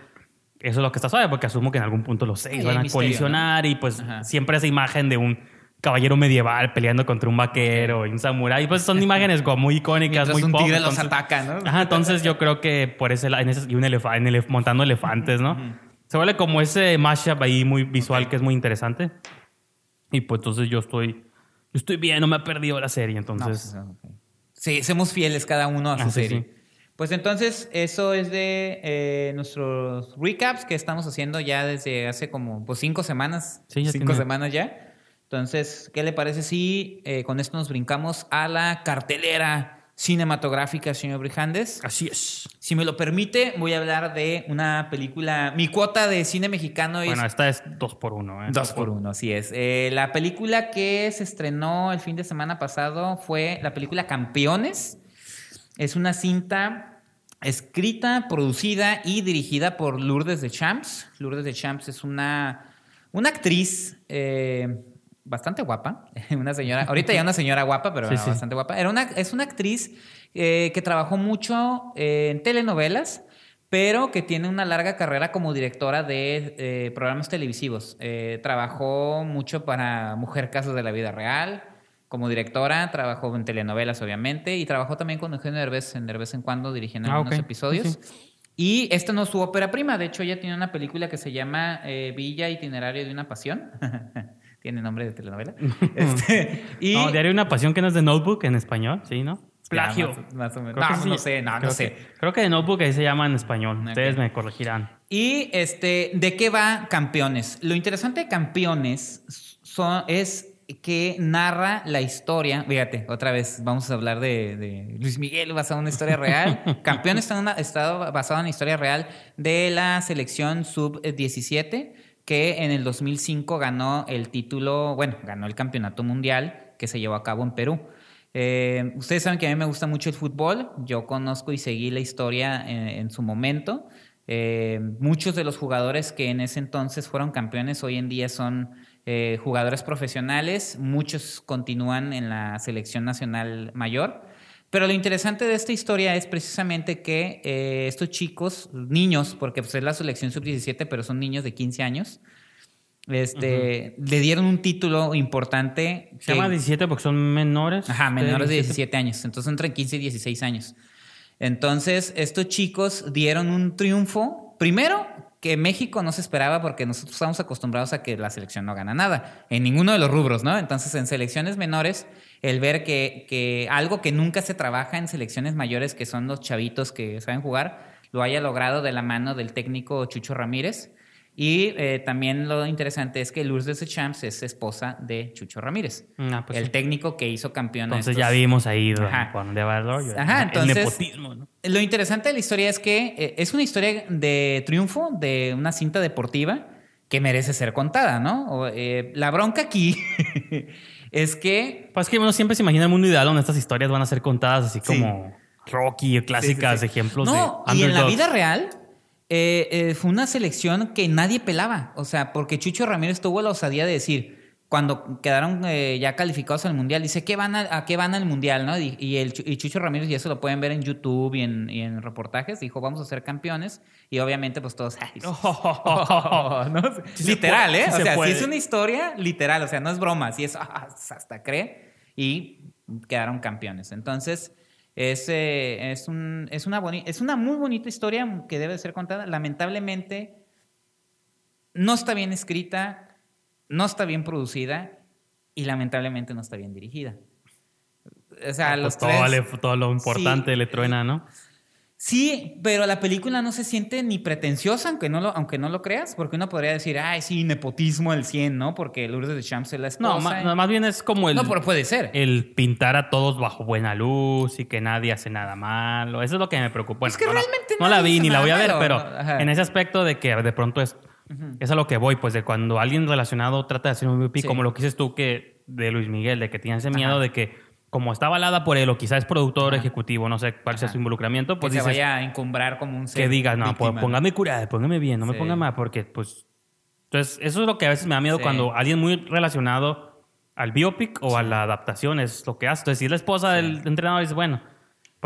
eso es lo que está suave, porque asumo que en algún punto los seis van a colisionar y pues siempre esa imagen de un caballero medieval peleando contra un vaquero y un samurái, pues son imágenes como muy icónicas, muy un tigre los ataca, ¿no? Ajá, entonces yo creo que por ese lado, y un elefante, montando elefantes, ¿no? Se vuelve como ese mashup ahí muy visual que es muy interesante. Y pues entonces yo estoy, yo estoy bien, no me ha perdido la serie, entonces... Pues, sí, somos fieles cada uno a su ah, serie. Pues entonces, eso es de eh, nuestros recaps que estamos haciendo ya desde hace como pues, cinco semanas. Sí, ya cinco semanas ya. Entonces, ¿qué le parece si eh, con esto nos brincamos a la cartelera cinematográfica, señor Brijandes? Así es. Si me lo permite, voy a hablar de una película. Mi cuota de cine mexicano es. Bueno, esta es dos por uno. ¿eh? Dos por uno, así es. Eh, la película que se estrenó el fin de semana pasado fue la película Campeones es una cinta escrita, producida y dirigida por Lourdes de Champs. Lourdes de Champs es una, una actriz eh, bastante guapa, [LAUGHS] una señora, ahorita ya una señora guapa, pero bastante guapa. Era una, es una actriz eh, que trabajó mucho en telenovelas, pero que tiene una larga carrera como directora de eh, programas televisivos. trabajó mucho para Mujer Casos de la Vida Real, como directora, trabajó en telenovelas, obviamente, y trabajó también con Eugenio Derbez en de vez en cuando dirigiendo ah, algunos episodios. Y esta no es su ópera prima, de hecho ella tiene una película que se llama eh, Villa Itinerario de una Pasión. [LAUGHS] tiene nombre de telenovela. [LAUGHS] este, y... No, Diario de una Pasión que no es de Notebook en español, ¿sí, no? Plagio. Más, o menos. No, no sé, no, creo no sé. Que, creo que de Notebook ahí se llama en español. Ustedes me corregirán. Y este, ¿de qué va Campeones? Lo interesante de Campeones son, es que narra la historia. Fíjate, otra vez vamos a hablar de, Luis Miguel basado en una historia real. [LAUGHS] Campeón está, en basado en la historia real de la selección sub-17 que en el 2005 ganó el título, bueno, ganó el campeonato mundial que se llevó a cabo en Perú. Eh, ustedes saben que a mí me gusta mucho el fútbol. Yo conozco y seguí la historia en, su momento. Eh, muchos de los jugadores que en ese entonces fueron campeones hoy en día son eh, jugadores profesionales, muchos continúan en la selección nacional mayor. Pero lo interesante de esta historia es precisamente que eh, estos chicos, niños, porque pues, es la selección sub-17, pero son niños de 15 años, este, le dieron un título importante. Se llama 17 porque son menores. Ajá, menores de 17 años. Entonces entre 15 y 16 años. Entonces, estos chicos dieron un triunfo. Primero, que México no se esperaba porque nosotros estamos acostumbrados a que la selección no gana nada, en ninguno de los rubros, ¿no? Entonces, en selecciones menores, el ver que, que algo que nunca se trabaja en selecciones mayores, que son los chavitos que saben jugar, lo haya logrado de la mano del técnico Chucho Ramírez, Y eh, también lo interesante es que Lourdes de Champs es esposa de Chucho Ramírez, ah, pues el técnico que hizo campeón. Entonces ya vimos ahí con de Ajá, entonces, el nepotismo. ¿no? Lo interesante de la historia es que eh, es una historia de triunfo de una cinta deportiva que merece ser contada, ¿no? Eh, la bronca aquí [LAUGHS] es que... Pues que uno siempre se imagina el mundo ideal donde estas historias van a ser contadas así como Rocky, clásicas, ejemplos no, y en la vida real eh, eh, fue una selección que nadie pelaba. O sea, porque Chucho Ramírez tuvo la osadía de decir, cuando quedaron eh, ya calificados al Mundial, dice, ¿qué van a, qué van al Mundial? ¿no? Y, el, Chucho Ramírez, y eso lo pueden ver en YouTube y en, reportajes, dijo, vamos a ser campeones. Y obviamente, pues todos... [LAUGHS] [LAUGHS] literal, ¿eh? o sea, si es una historia, literal, o sea, no es broma, si es [LAUGHS] hasta cree. Y quedaron campeones. Entonces... Es, es, un, es, una es una muy bonita historia que debe ser contada. Lamentablemente, no está bien escrita, no está bien producida y lamentablemente no está bien dirigida. O sea, ah, pues todo, todo, lo importante le truena, ¿no? Sí, pero la película no se siente ni pretenciosa, aunque no lo, aunque no lo creas, porque uno podría decir, ay, sí, nepotismo al 100, ¿no? Porque Lourdes de Champs es la esposa. No, más, bien es como el... No, pero puede ser. El pintar a todos bajo buena luz y que nadie hace nada malo. Eso es lo que me preocupa. es que realmente no, la vi ni la voy a ver, pero en ese aspecto de que de pronto es... Es a lo que voy, pues de cuando alguien relacionado trata de hacer un MVP, como lo que dices tú que de Luis Miguel, de que tiene ese miedo de que como está avalada por él o quizás es productor ejecutivo, no sé cuál sea su involucramiento, pues que se vaya a encumbrar como un ser Que diga, no, póngame curada, póngame bien, no me ponga mal, porque pues... Entonces, eso es lo que a veces me da miedo cuando alguien muy relacionado al biopic o a la adaptación es lo que hace. Entonces, si la esposa del entrenador dice, bueno,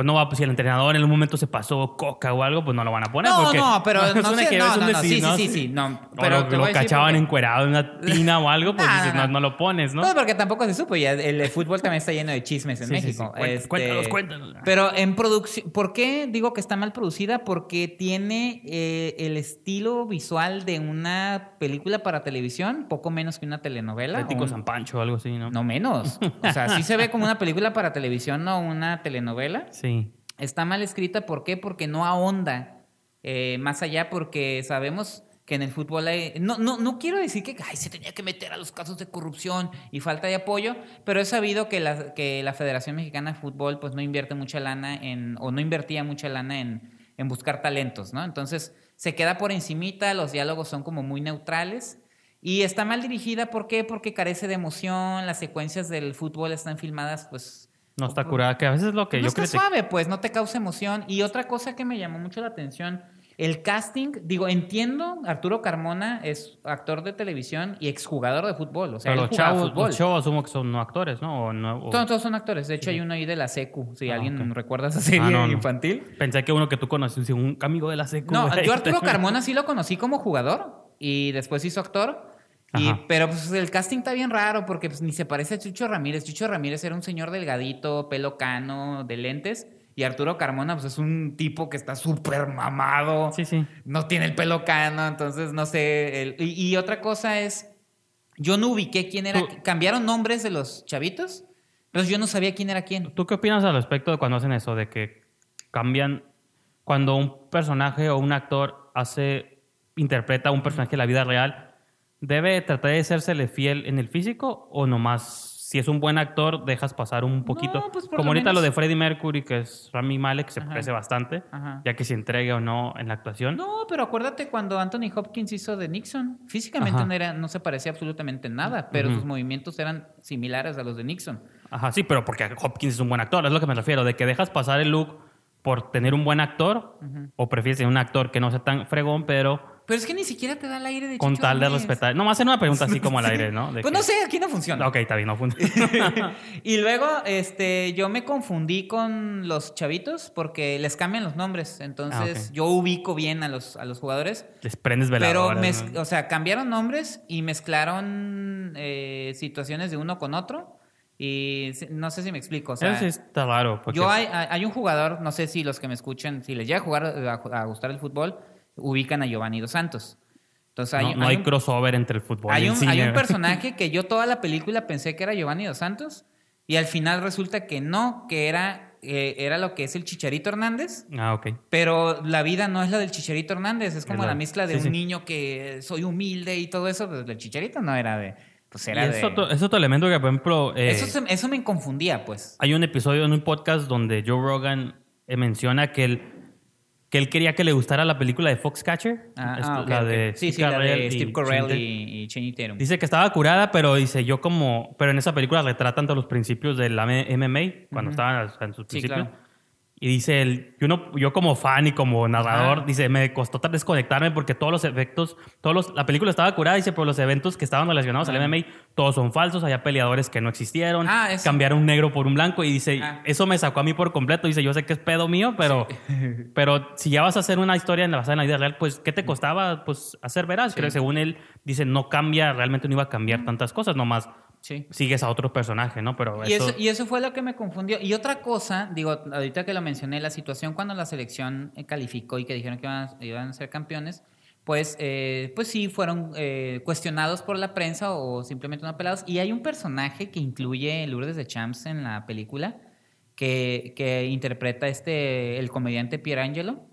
pues no va, pues si el entrenador en un momento se pasó coca o algo, pues no lo van a poner. No, no, pero [LAUGHS] no, sé, no, no, no, sí, sí, sí, no. Pero lo, lo cachaban encuerado en una [LAUGHS] tina o algo, pues dices, no, no, lo pones, ¿no? No, porque tampoco se supo, ya el, fútbol también está lleno de chismes en México. Este, cuéntanos, cuéntanos. Pero en producción, ¿por qué digo que está mal producida? Porque tiene eh, el estilo visual de una película para televisión, poco menos que una telenovela. Ético San Pancho o algo así, ¿no? No menos. [LAUGHS] O sea, sí se ve como una película para televisión, no una telenovela. Sí. Está mal escrita, ¿por qué? Porque no ahonda eh, más allá, porque sabemos que en el fútbol hay... No, no, no quiero decir que ay, se tenía que meter a los casos de corrupción y falta de apoyo, pero he sabido que la, que la Federación Mexicana de Fútbol pues no invierte mucha lana en, o no invertía mucha lana en, en buscar talentos, ¿no? Entonces se queda por encimita, los diálogos son como muy neutrales y está mal dirigida, ¿por qué? Porque carece de emoción, las secuencias del fútbol están filmadas pues no está curada, que a veces es lo que no yo está suave, pues, no te causa emoción. Y otra cosa que me llamó mucho la atención, el casting, digo, entiendo, Arturo Carmona es actor de televisión y exjugador de fútbol. O sea, los chavos, los chavos asumo que son no actores, ¿no? Todos, son actores. De hecho, hay uno ahí de la SECU. Si ah, alguien recuerda esa serie ah, infantil. Pensé que uno que tú conoces, un amigo de la SECU. No, yo Arturo [LAUGHS] Carmona sí lo conocí como jugador y después hizo actor. Y, pero pues el casting está bien raro porque pues, ni se parece a Chucho Ramírez. Chucho Ramírez era un señor delgadito, pelo cano, de lentes. Y Arturo Carmona, pues es un tipo que está súper mamado. Sí, sí. No tiene el pelo cano, entonces no sé. y, otra cosa es, yo no ubiqué quién era. Cambiaron nombres de los chavitos, pero yo no sabía quién era quién. ¿Tú qué opinas al respecto de cuando hacen eso? De que cambian. Cuando un personaje o un actor hace. interpreta un personaje de la vida real ¿Debe tratar de sérsele fiel en el físico o nomás si es un buen actor dejas pasar un poquito? Pues Como ahorita lo de Freddie Mercury, que es Rami Malek, se parece bastante, ya que se entregue o no en la actuación. No, pero acuérdate cuando Anthony Hopkins hizo de Nixon. Físicamente no, era, no se parecía absolutamente nada, pero sus movimientos eran similares a los de Nixon. Ajá, sí, pero porque Hopkins es un buen actor, es lo que me refiero, de que dejas pasar el look por tener un buen actor o prefieres tener un actor que no sea tan fregón, pero pero es que ni siquiera te da el aire de Con tal de respetar. No, más hacer una pregunta así como al aire, ¿no? [LAUGHS] pues no sé, aquí no funciona. Ok, está bien, no funciona. [LAUGHS] y luego, este, yo me confundí con los chavitos porque les cambian los nombres. Entonces, ah, yo ubico bien a los, a los jugadores. Les prendes veladora. Pero, o sea, cambiaron nombres y mezclaron eh, situaciones de uno con otro. Y no sé si me explico. O sea, Eso sí está raro. Yo hay, hay, un jugador, no sé si los que me escuchan, si les llega a jugar a gustar el fútbol, ubican a Giovanni Dos Santos. Entonces hay, no, hay, crossover entre el fútbol hay y el un, Hay un personaje [LAUGHS] que yo toda la película pensé que era Giovanni Dos Santos y al final resulta que no, que era eh, era lo que es el Chicharito Hernández. Ah, ok. Pero la vida no es la del Chicharito Hernández, es como la, mezcla de un niño que soy humilde y todo eso. Pues el Chicharito no era de. Pues era es, otro, es, otro, elemento que, por ejemplo. Eh, eso, eso me confundía, pues. Hay un episodio en un podcast donde Joe Rogan eh, menciona que él que él quería que le gustara la película de Foxcatcher. Ah, ah la de sí, sí, la de Steve Carell y, Channing Tatum. Dice que estaba curada, pero dice yo como... Pero en esa película retratan todos los principios del MMA, cuando estaban en sus principios. Y dice él, yo, no, yo como fan y como narrador, dice, me costó desconectarme porque todos los efectos, todos los, la película estaba curada, dice, pero los eventos que estaban relacionados al MMA, todos son falsos, había peleadores que no existieron, ah, cambiaron un negro por un blanco y dice, ah. eso me sacó a mí por completo, dice, yo sé que es pedo mío, pero, [LAUGHS] pero si ya vas a hacer una historia basada en la vida real, pues, ¿qué te costaba pues hacer veraz? Creo que según él, dice, no cambia, realmente no iba a cambiar tantas cosas, nomás Sí. Sigues a otro personaje, ¿no? Pero y, eso... y eso fue lo que me confundió. Y otra cosa, digo, ahorita que lo mencioné, la situación cuando la selección eh, calificó y que dijeron que iban, a ser campeones, pues, eh, pues sí, fueron eh, cuestionados por la prensa o simplemente no apelados. Y hay un personaje que incluye Lourdes de Champs en la película, que, que interpreta este, el comediante Pierangelo,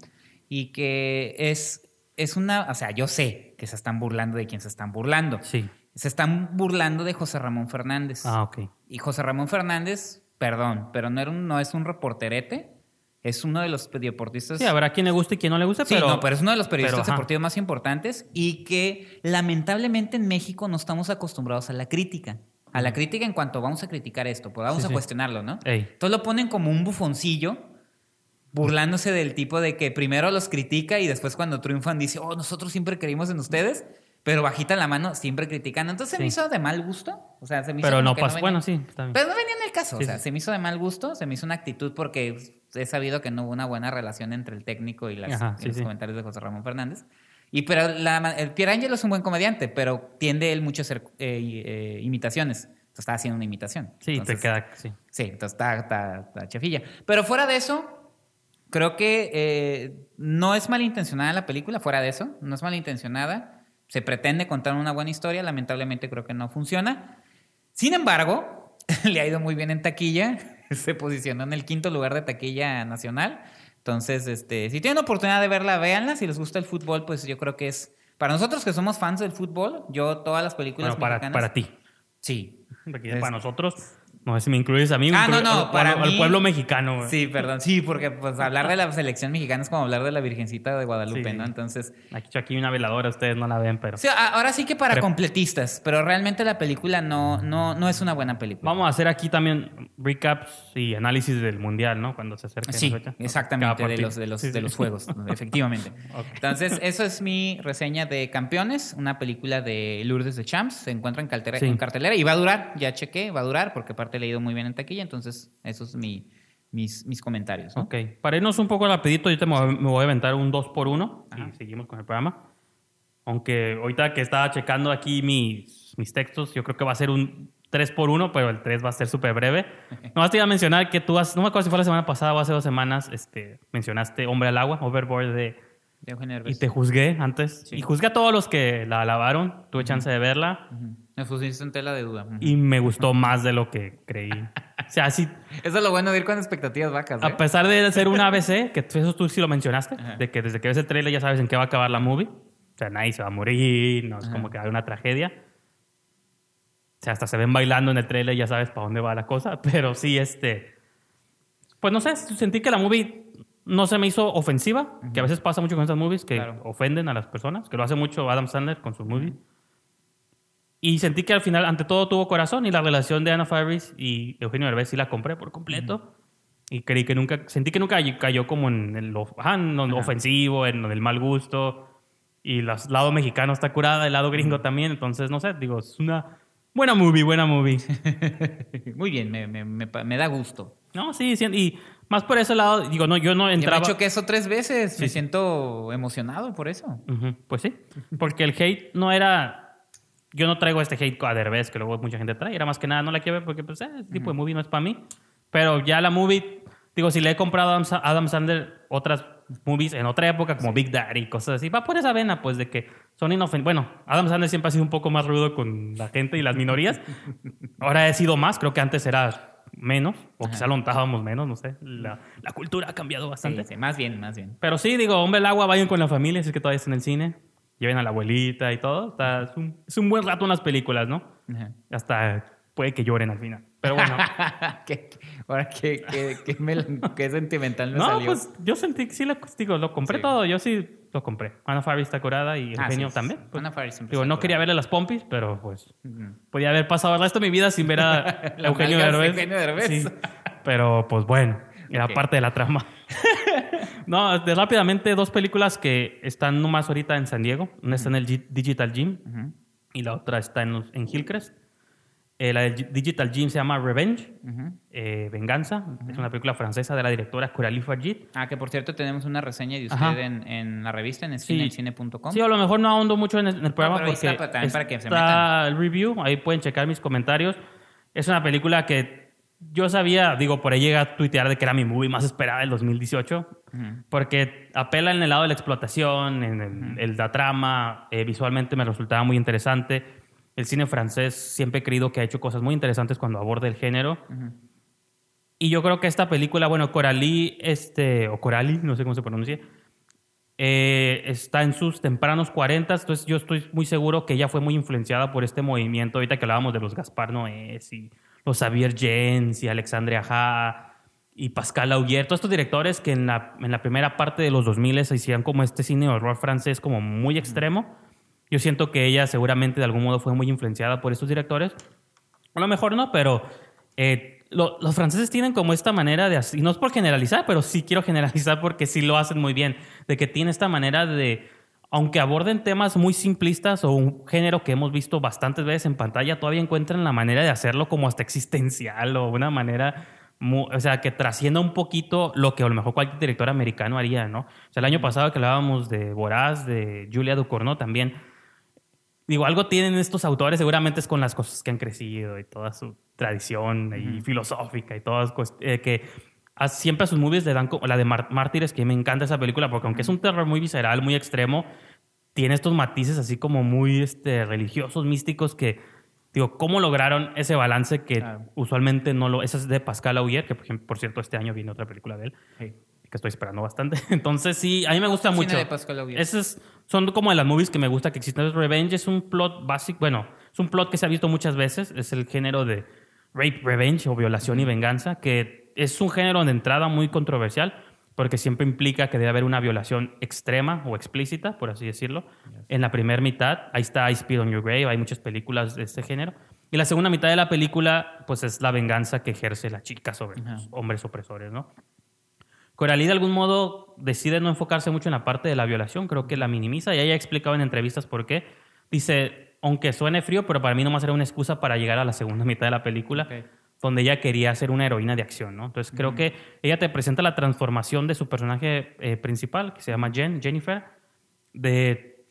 y que es, es una, o sea, yo sé que se están burlando de quien se están burlando. Sí se están burlando de José Ramón Fernández. Ah, ok. Y José Ramón Fernández, perdón, pero no, era un, no es un reporterete. Es uno de los deportistas. Sí, habrá quien le guste y quien no le guste, sí, pero. no, pero es uno de los periodistas deportivos más importantes y que lamentablemente en México no estamos acostumbrados a la crítica. A la crítica en cuanto vamos a criticar esto, pues vamos a cuestionarlo, ¿no? Entonces lo ponen como un bufoncillo, burlándose del tipo de que primero los critica y después cuando triunfan dice, oh, nosotros siempre creímos en ustedes pero bajita la mano, siempre criticando. Entonces se me hizo de mal gusto. O sea, se me hizo Pero no pasó. bueno, sí. Pero no venía en el caso. o sea, se me hizo de mal gusto, se me hizo una actitud porque he sabido que no hubo una buena relación entre el técnico y, las, los comentarios de José Ramón Fernández. Y pero la, el Pierangelo es un buen comediante, pero tiende él mucho a hacer eh, eh, imitaciones. Entonces estaba haciendo una imitación. Sí, te queda, sí. Sí, entonces está, está, chefilla. Pero fuera de eso, creo que eh, no es malintencionada la película, fuera de eso, no es malintencionada se pretende contar una buena historia, lamentablemente creo que no funciona. Sin embargo, [LAUGHS] le ha ido muy bien en taquilla, [LAUGHS] se posicionó en el quinto lugar de taquilla nacional. Entonces, este, si tienen oportunidad de verla, véanla. Si les gusta el fútbol, pues yo creo que es para nosotros que somos fans del fútbol. Yo todas las películas para, para ti. Sí. [LAUGHS] para nosotros no sé si me incluyes a mí. Ah, no, no, para el pueblo mexicano. Sí, perdón. Sí, porque pues hablar de la selección mexicana es como hablar de la Virgencita de Guadalupe, ¿no? Entonces... Aquí, aquí una veladora, ustedes no la ven, pero... Sí, ahora sí que para completistas, pero realmente la película no, no, no es una buena película. Vamos a hacer aquí también recaps y análisis del Mundial, ¿no? Cuando se acerque Sí, exactamente, de los, de los, de los juegos, [LAUGHS] efectivamente. Entonces, eso es mi reseña de Campeones, una película de Lourdes de Champs. Se encuentra en, en cartelera y va a durar, ya chequé, va a durar porque aparte he leído muy bien en taquilla, entonces eso es mi, mis, mis comentarios. Ok, para irnos un poco rapidito, yo te me voy a aventar un 2 por 1 y seguimos con el programa. Aunque ahorita que estaba checando aquí mis, mis textos, yo creo que va a ser un 3 por 1 pero el 3 va a ser súper breve. [LAUGHS] no te iba a mencionar que tú, has, no me acuerdo si fue la semana pasada o hace dos semanas, este, mencionaste Hombre al Agua, Overboard de... de y te juzgué antes. Y juzgué a todos los que la alabaron. Tuve chance de verla. Me pusiste en tela de duda. Y me gustó más de lo que creí. O sea, sí. [LAUGHS] Eso es lo bueno de ir con expectativas vacas. A ¿eh? pesar de ser una ABC, que eso tú sí lo mencionaste, de que desde que ves el trailer ya sabes en qué va a acabar la movie. O sea, nadie se va a morir, no es como que hay una tragedia. O sea, hasta se ven bailando en el trailer y ya sabes para dónde va la cosa. [LAUGHS] Pero sí, este. Pues no sé, sentí que la movie no se me hizo ofensiva, que a veces pasa mucho con estas movies que ofenden a las personas, que lo hace mucho Adam Sandler con sus movies. Y sentí que al final, ante todo, tuvo corazón y la relación de Anna Faris y Eugenio Derbez sí la compré por completo. Y creí que nunca, sentí que nunca cayó como en el ofensivo, en el mal gusto. Y el lado mexicano está curada, el lado gringo también. Entonces, no sé, digo, es una buena movie, buena movie. [LAUGHS] Muy bien, me, me, me, da gusto. No, sí, sí, y más por ese lado, digo, no, yo no entraba... Yo he hecho que eso tres veces, me siento emocionado por eso. Pues sí, porque el hate no era yo no traigo este hate a Derbez que luego mucha gente trae. Era más que nada, no la quiero ver porque pues, eh, este tipo de movie no es para mí. Pero ya la movie, digo, si le he comprado a Adam Sandler otras movies en otra época, como Big Daddy y cosas así, va por esa vena, pues, de que son inofensivos. Bueno, Adam Sandler siempre ha sido un poco más rudo con la gente y las minorías. [LAUGHS] Ahora he sido más, creo que antes era menos, o quizá lo notábamos menos, no sé. La, la cultura ha cambiado bastante. Sí, más bien, más bien. Pero sí, digo, hombre, el agua, vayan con la familia, si es que todavía está en el cine. Lleven a la abuelita y todo. Está, es, un, es un buen rato en las películas, ¿no? Hasta puede que lloren al final. Pero bueno. [LAUGHS] ¿Qué, ahora, qué, qué, sentimental me no, pues yo sentí que sí lo, digo, lo compré todo. Yo sí lo compré. Ana Faris está curada y ah, Eugenio también. Pues, Ana Faris Digo, no quería verle las pompis, pero pues podía haber pasado el resto de mi vida sin ver a [LAUGHS] Eugenio Derbez. Eugenio Derbez. pero pues bueno, era parte de la trama. [LAUGHS] no, de, rápidamente, dos películas que están nomás ahorita en San Diego. Una está en el Digital Gym y la otra está en, en Hillcrest. Eh, la del Digital Gym se llama Revenge, eh, Venganza. Es una película francesa de la directora Coralie Fajit. Ah, que por cierto tenemos una reseña de usted en, en, la revista, en cinecine.com. Sí, a lo mejor no ahondo mucho en el, programa porque está, para que se el review, ahí pueden checar mis comentarios. Es una película que yo sabía, digo, por ahí llega a tuitear de que era mi movie más esperada del 2018, porque apela en el lado de la explotación, en el, la trama, eh, visualmente me resultaba muy interesante. El cine francés siempre he creído que ha hecho cosas muy interesantes cuando aborda el género. Y yo creo que esta película, bueno, Coralie, este, o Coralie, no sé cómo se pronuncia, eh, está en sus tempranos 40, entonces yo estoy muy seguro que ella fue muy influenciada por este movimiento, ahorita que hablábamos de los Gaspar Noé y los Xavier Jens y Alexandre Aja y Pascal Augier, todos estos directores que en la, en la primera parte de los 2000 se hacían como este cine horror francés como muy extremo. Yo siento que ella seguramente de algún modo fue muy influenciada por estos directores. A lo mejor no, pero eh, los franceses tienen como esta manera de y no es por generalizar, pero sí quiero [LAUGHS] generalizar porque sí lo hacen muy bien, de que tiene esta manera de, aunque aborden temas muy simplistas o un género que hemos visto bastantes veces en pantalla, todavía encuentran la manera de hacerlo como hasta existencial o una manera o sea, que trascienda un poquito lo que a lo mejor cualquier director americano haría, ¿no? O sea, el año pasado que hablábamos de Boraz, de Julia Ducournau también, Digo, algo tienen estos autores, seguramente es con las cosas que han crecido y toda su tradición y filosófica y todas eh, que siempre a sus movies le dan como la de Mártires, que me encanta esa película, porque aunque es un terror muy visceral, muy extremo, tiene estos matices así como muy este, religiosos, místicos, que, digo, ¿cómo lograron ese balance que usualmente no lo... Esa es de Pascal Augier, que por, cierto este año viene otra película de él que estoy esperando bastante. [LAUGHS] Entonces, sí, a mí me gusta mucho. Esos son como de las movies que me gusta que existen. Revenge es un plot básico, bueno, es un plot que se ha visto muchas veces. Es el género de rape, revenge o violación y venganza, que es un género de entrada muy controversial porque siempre implica que debe haber una violación extrema o explícita, por así decirlo. En la primera mitad, ahí está I Speed on Your Grave, hay muchas películas de este género. Y la segunda mitad de la película, pues es la venganza que ejerce la chica sobre los hombres opresores, ¿no? Coralie de algún modo decide no enfocarse mucho en la parte de la violación, creo que la minimiza y ella ha explicado en entrevistas por qué. Dice, aunque suene frío, pero para mí nomás era una excusa para llegar a la segunda mitad de la película, donde ella quería ser una heroína de acción, ¿no? Entonces creo que ella te presenta la transformación de su personaje eh, principal, que se llama Jen, Jennifer, de...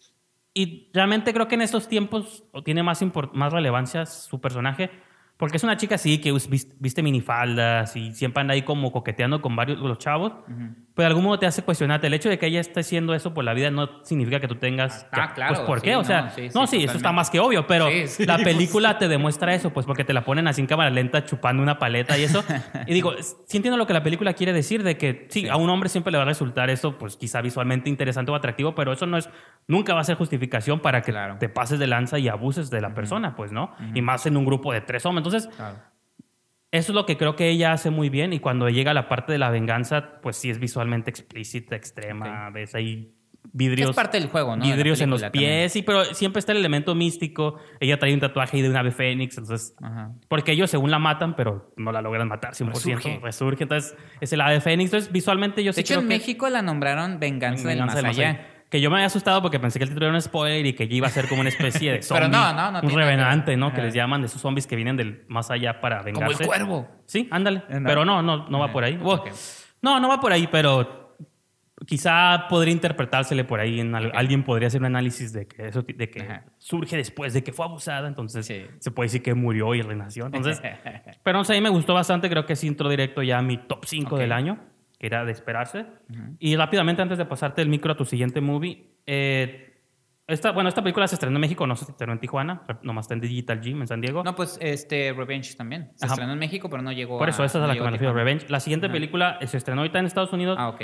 Y realmente creo que en estos tiempos tiene más, más relevancia su personaje, porque es una chica así que viste minifaldas y siempre anda ahí como coqueteando con varios los chavos. Pero de algún modo te hace cuestionarte. El hecho de que ella esté haciendo eso por la vida no significa que tú tengas. Ah, claro. Pues, ¿por qué? o sea, no, sí, eso está más que obvio. Pero la película te demuestra eso, pues porque te la ponen así en cámara lenta chupando una paleta y eso. [LAUGHS] y digo, sí entiendo lo que la película quiere decir de que sí, a un hombre siempre le va a resultar eso, pues quizá visualmente interesante o atractivo, pero eso no es. Nunca va a ser justificación para que te pases de lanza y abuses de la persona, pues, ¿no? Y más en un grupo de tres hombres. Entonces, eso es lo que creo que ella hace muy bien y cuando llega a la parte de la venganza, pues sí es visualmente explícita, extrema, ves ahí vidrios. Es parte del juego, ¿no? Vidrios en los pies, sí, pero siempre está el elemento místico. Ella trae un tatuaje de un ave fénix, entonces. Porque ellos según la matan, pero no la logran matar 100%. Resurge. Resurge entonces, es el ave fénix. Entonces, visualmente yo de hecho, en México la nombraron Venganza, del Más allá que yo me había asustado porque pensé que el título era un spoiler y que iba a ser como una especie de zombie. [LAUGHS] Pero no, no, no. Un revenante, ¿no? Que les llaman de esos zombies que vienen del más allá para vengarse. Como el cuervo. Sí, ándale. Pero no, no, no va por ahí. No, no va por ahí, pero quizá podría interpretársele por ahí. En Alguien podría hacer un análisis de que eso de que surge después de que fue abusada, entonces se puede decir que murió y renació. Entonces, [LAUGHS] pero no sé, a mí me gustó bastante. Creo que es intro directo ya a mi top 5 del año que era de esperarse. Y rápidamente, antes de pasarte el micro a tu siguiente movie, eh, Esta, bueno, esta película se estrenó en México, no se estrenó en Tijuana, nomás está en Digital Gym en San Diego. No, pues este Revenge también. Se estrenó en México, pero no llegó Por eso, esa es a la que me refiero, Revenge. La siguiente película se estrenó ahorita en Estados Unidos. Ah, ok.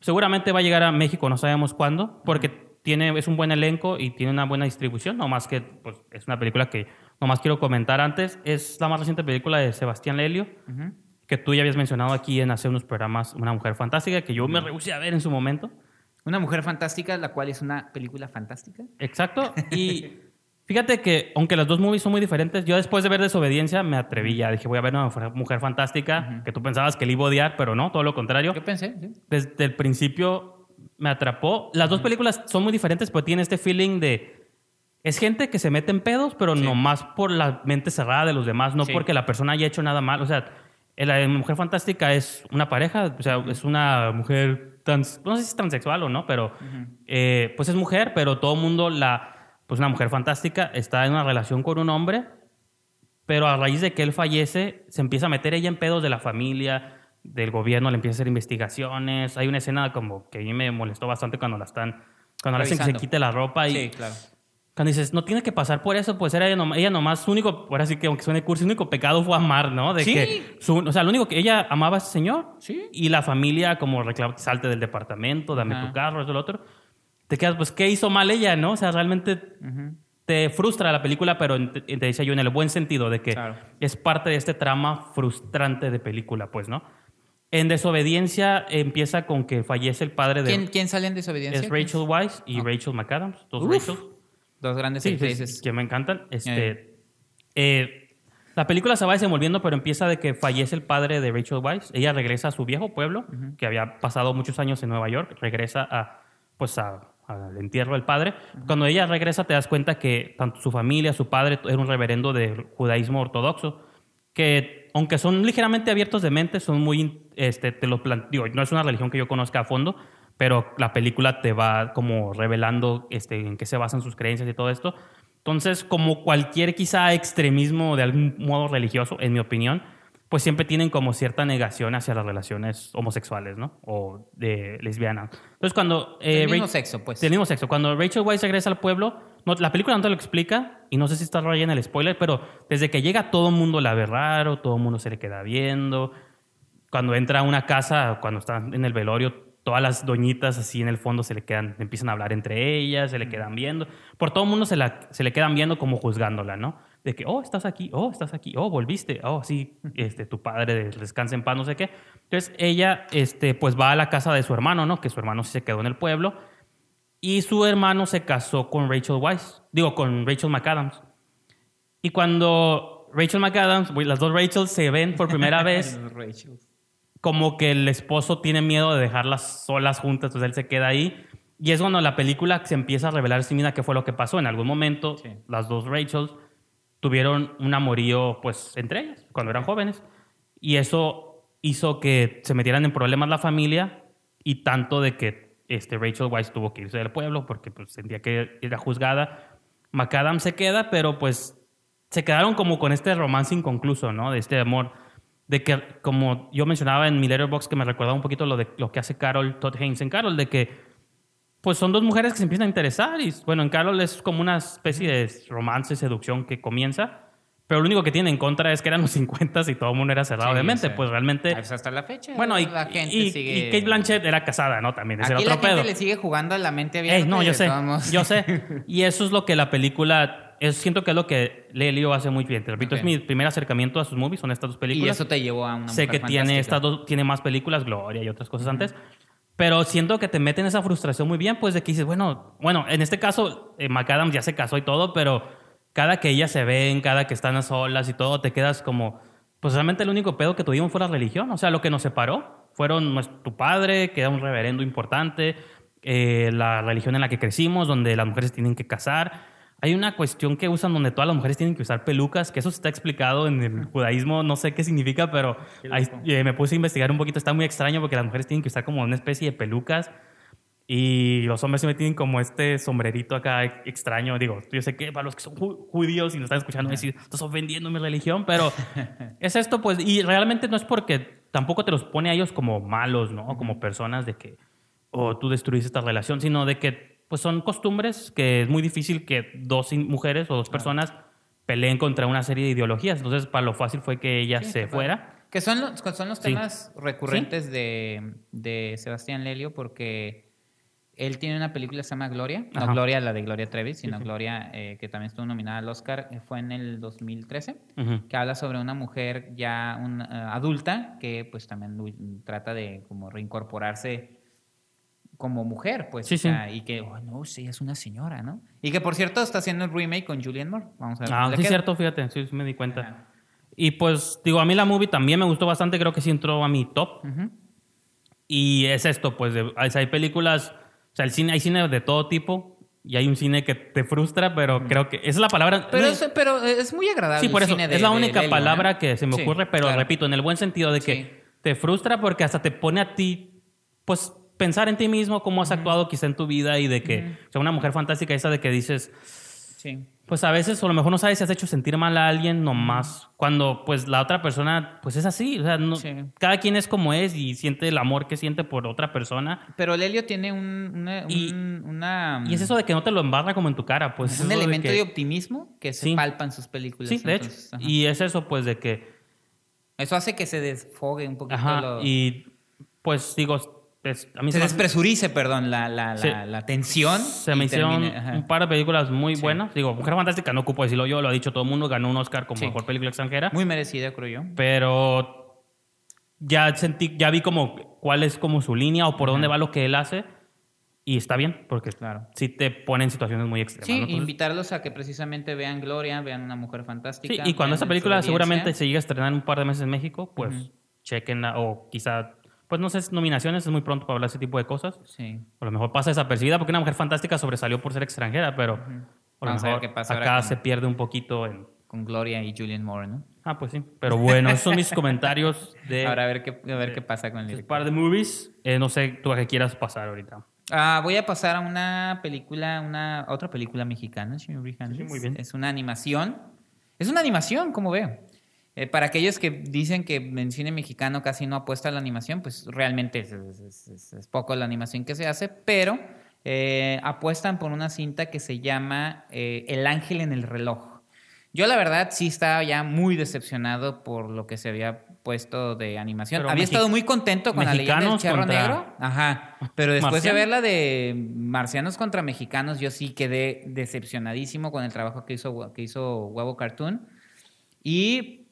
Seguramente va a llegar a México, no sabemos cuándo, porque tiene, es un buen elenco y tiene una buena distribución, no más que pues, es una película que nomás quiero comentar antes. Es la más reciente película de Sebastián Lelio, que tú ya habías mencionado aquí en hace unos programas, Una Mujer Fantástica, que yo me rehusé a ver en su momento. Una mujer fantástica, la cual es una película fantástica. Exacto. Y [LAUGHS] fíjate que, aunque las dos movies son muy diferentes, yo después de ver Desobediencia me atreví ya. Dije, voy a ver una mujer fantástica, que tú pensabas que le iba a odiar, pero no, todo lo contrario. Yo pensé, sí. Desde el principio me atrapó. Las dos películas son muy diferentes, pero tienen este feeling de. Es gente que se mete en pedos, pero no más por la mente cerrada de los demás, no porque la persona haya hecho nada mal. O sea, la Mujer Fantástica es una pareja, o sea, es una mujer no sé si es transexual o no, pero eh, pues es mujer, pero todo el mundo la, pues una mujer fantástica, está en una relación con un hombre, pero a raíz de que él fallece, se empieza a meter ella en pedos de la familia, del gobierno, le empieza a hacer investigaciones. Hay una escena como que a mí me molestó bastante cuando la están, cuando le hacen que se quite la ropa y... Sí, claro cuando dices, no tiene que pasar por eso, pues era ella, nomás, ella nomás, su único, ahora sí que aunque suene curso, su único pecado fue amar, ¿no? De ¿Sí? que o sea, lo único que ella amaba a ese señor. Sí. Y la familia como reclama, salte del departamento, dame tu carro, eso, lo otro. Te quedas, pues, ¿qué hizo mal ella, no? O sea, realmente te frustra la película, pero te, decía yo en el buen sentido de que es parte de este trama frustrante de película, pues, ¿no? En Desobediencia empieza con que fallece el padre de... ¿Quién, ¿quién sale en Desobediencia? Es Rachel Weisz y ah. Rachel McAdams, dos Rachel. Dos grandes actrices. que me encantan. Este, eh. Eh, la película se va desenvolviendo, pero empieza de que fallece el padre de Rachel Weisz. Ella regresa a su viejo pueblo, que había pasado muchos años en Nueva York. Regresa a, pues al entierro del padre. Cuando ella regresa, te das cuenta que tanto su familia, su padre, era un reverendo del judaísmo ortodoxo. Que, aunque son ligeramente abiertos de mente, son muy. Este, te lo digo, no es una religión que yo conozca a fondo, pero la película te va como revelando este, en qué se basan sus creencias y todo esto. Entonces, como cualquier quizá extremismo de algún modo religioso, en mi opinión, pues siempre tienen como cierta negación hacia las relaciones homosexuales, ¿no? O de lesbianas. Entonces, cuando... Eh, del mismo sexo, pues. Del mismo sexo. Cuando Rachel Weisz regresa al pueblo, no, la película no te lo explica, y no sé si está raya en el spoiler, pero desde que llega todo el mundo la ve raro, todo el mundo se le queda viendo. Cuando entra a una casa, cuando está en el velorio, todas las doñitas así en el fondo se le quedan, empiezan a hablar entre ellas, se le quedan viendo. Por todo el mundo se, la, se le quedan viendo como juzgándola, ¿no? De que, oh, estás aquí, oh, estás aquí, oh, volviste, oh, sí, este, tu padre descansa en paz, no sé qué. Entonces ella, este, pues va a la casa de su hermano, ¿no? Que su hermano se quedó en el pueblo. Y su hermano se casó con Rachel Weisz, digo, con Rachel McAdams. Y cuando Rachel McAdams, las dos Rachels se ven por primera [LAUGHS] vez, como que el esposo tiene miedo de dejarlas solas juntas, entonces él se queda ahí. Y es cuando la película se empieza a revelar sí misma qué fue lo que pasó. En algún momento, las dos Rachels tuvieron un amorío, pues, entre ellas, cuando eran jóvenes. Y eso hizo que se metieran en problemas la familia y tanto de que este, Rachel Weisz tuvo que irse del pueblo porque pues, sentía que era juzgada. McAdam se queda, pero pues se quedaron como con este romance inconcluso, ¿no? De este amor de que, como yo mencionaba en mi letterbox, que me recordaba un poquito lo de lo que hace Carol Todd Haynes en Carol, de que pues son dos mujeres que se empiezan a interesar y bueno, en Carol es como una especie de romance, seducción que comienza, pero lo único que tiene en contra es que eran los [LAUGHS] 50 y todo el mundo era cerrado de mente, pues realmente... Pues hasta la fecha. Bueno, y, y, Kate Blanchett era casada, ¿no? También, Aquí otro la gente le sigue jugando a la mente abierta. no, yo sé, yo [LAUGHS] sé. Y eso es lo que la película siento que es lo que Lelio hace muy bien. Te repito, es mi primer acercamiento a sus movies, son estas dos películas. Y eso te llevó a una Sé que tiene, estas dos, tiene más películas, Gloria y otras cosas antes. Pero siento que te meten esa frustración muy bien, pues de que dices, bueno, bueno, en este caso, eh, McAdams ya se casó y todo, pero cada que ellas se ven, cada que están a solas y todo, te quedas como, pues realmente el único pedo que tuvimos fue la religión. O sea, lo que nos separó fueron tu padre, que era un reverendo importante, eh, la religión en la que crecimos, donde las mujeres tienen que casar hay una cuestión que usan donde todas las mujeres tienen que usar pelucas, que eso está explicado en el judaísmo, no sé qué significa, pero eh, me puse a investigar un poquito, está muy extraño porque las mujeres tienen que usar como una especie de pelucas y los hombres se me tienen como este sombrerito acá extraño. Digo, yo sé que para los que son judíos y nos están escuchando decir, estás ofendiendo mi religión, pero [LAUGHS] es esto pues, y realmente no es porque tampoco te los pone a ellos como malos, ¿no? Como personas de que, oh, tú destruiste esta relación, sino de que pues son costumbres que es muy difícil que dos mujeres o dos personas peleen contra una serie de ideologías. Entonces, para lo fácil fue que ella se fuera. Que son los, son los temas recurrentes de, de, Sebastián Lelio, porque él tiene una película que se llama Gloria. No Gloria, la de Gloria Trevi, sino Gloria, eh, que también estuvo nominada al Oscar, eh, fue en el 2013, que habla sobre una mujer ya eh, adulta que pues también trata de como reincorporarse como mujer, pues. Sí, Y que, oh, no, sí, es una señora, ¿no? Y que, por cierto, está haciendo el remake con Julianne Moore. Vamos a ver. Ah, sí, es cierto, fíjate, sí, me di cuenta. Y pues, digo, a mí la movie también me gustó bastante, creo que sí entró a mi top. Y es esto, pues, hay películas, o sea, el cine, hay cine de todo tipo. Y hay un cine que te frustra, pero creo que esa es la palabra. Pero, es, pero es muy agradable. Sí, por eso. es la única palabra que se me ocurre, pero repito, en el buen sentido de que te frustra porque hasta te pone a ti, pues, pensar en ti mismo, cómo has actuado quizá en tu vida y de que, o sea, una mujer fantástica esa de que dices, sí. pues a veces a lo mejor no sabes si has hecho sentir mal a alguien nomás, cuando pues la otra persona, pues es así, o sea, no, cada quien es como es y siente el amor que siente por otra persona. Pero Lelio tiene un, una, y, una, Y es eso de que no te lo embarra como en tu cara, pues. Un elemento de, optimismo que se palpa en sus películas. Sí, de hecho. Y es eso, pues, de que... Eso hace que se desfogue un poquito. Ajá, y pues digo, se, despresurice, perdón, la, la, la, tensión. Se me hicieron un par de películas muy buenas. Digo, Mujer Fantástica, no ocupo decirlo yo, lo ha dicho todo el mundo, ganó un Oscar como mejor película extranjera. Muy merecida, creo yo. Pero ya sentí, ya vi como cuál es como su línea o por dónde va lo que él hace. Y está bien, porque claro. sí te pone en situaciones muy extremas. Sí, invitarlos a que precisamente vean Gloria, vean Una Mujer Fantástica. Sí, y cuando esa película seguramente se llegue a estrenar un par de meses en México, pues chequenla o quizá pues no sé, nominaciones es muy pronto para hablar de ese tipo de cosas. Sí. a lo mejor pasa desapercibida porque una mujer fantástica sobresalió por ser extranjera, pero a lo mejor acá se pierde un poquito en... Con Gloria y Julian Moore, ¿no? Ah, pues sí. Pero bueno, esos son mis comentarios de... [LAUGHS] Ahora a ver qué, a ver qué pasa con el... Un par de movies. Eh, no sé tú a qué quieras pasar ahorita. Ah, voy a pasar a una película, una otra película mexicana, señor Sí, muy bien. Es una animación. Es una animación, como veo. Eh, para aquellos que dicen que en cine mexicano casi no apuesta a la animación, pues realmente es, poco la animación que se hace, pero eh, apuestan por una cinta que se llama eh, El ángel en el reloj. Yo la verdad sí estaba ya muy decepcionado por lo que se había puesto de animación. había estado muy contento con la leyenda del Charro Negro. Ajá. Pero después de ver la de Marcianos contra Mexicanos, yo sí quedé decepcionadísimo con el trabajo que hizo, que hizo Huevo Cartoon. Y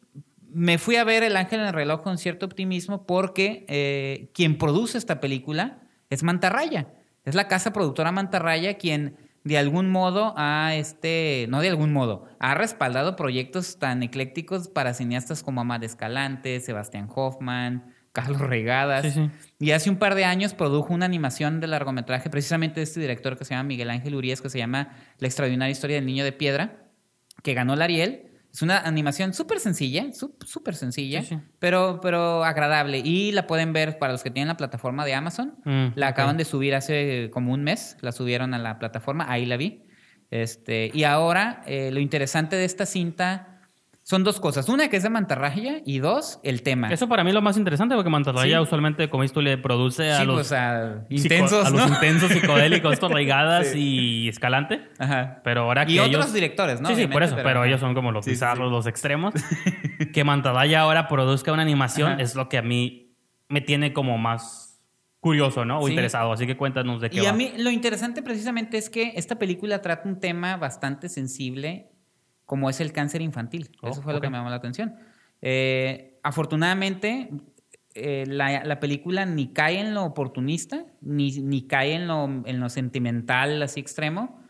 me fui a ver El Ángel en el reloj con cierto optimismo porque eh, quien produce esta película es Mantarraya. Es la casa productora Mantarraya quien de algún modo ha, este, no de algún modo, ha respaldado proyectos tan eclécticos para cineastas como Amad Escalante, Sebastián Hoffman, Carlos Regadas. Y hace un par de años produjo una animación de largometraje precisamente de este director que se llama Miguel Ángel Urias, que se llama La extraordinaria historia del niño de piedra, que ganó el Ariel es una animación súper sencilla, súper sencilla, Pero, pero agradable. Y la pueden ver para los que tienen la plataforma de Amazon. Mm, la acaban de subir hace como un mes, la subieron a la plataforma, ahí la vi. Este, y ahora, eh, lo interesante de esta cinta son dos cosas. Una, que es de mantarraya, y dos, el tema. Eso para mí es lo más interesante, porque mantarraya usualmente, como esto, le produce a los... intensos, A los intensos psicodélicos, esto, [LAUGHS] Raigadas y Escalante. Ajá. Pero ahora que y otros directores, ¿no? Sí, sí, por eso. Pero, ellos son como los bizarros, los extremos. [LAUGHS] que mantarraya ahora produzca una animación es lo que a mí me tiene como más curioso, ¿no? O interesado. Así que cuéntanos de qué Y a mí lo interesante precisamente es que esta película trata un tema bastante sensible como es el cáncer infantil. Oh, Eso fue lo que me llamó la atención. Eh, afortunadamente, eh, la, película ni cae en lo oportunista, ni, ni cae en lo, en lo, sentimental así extremo.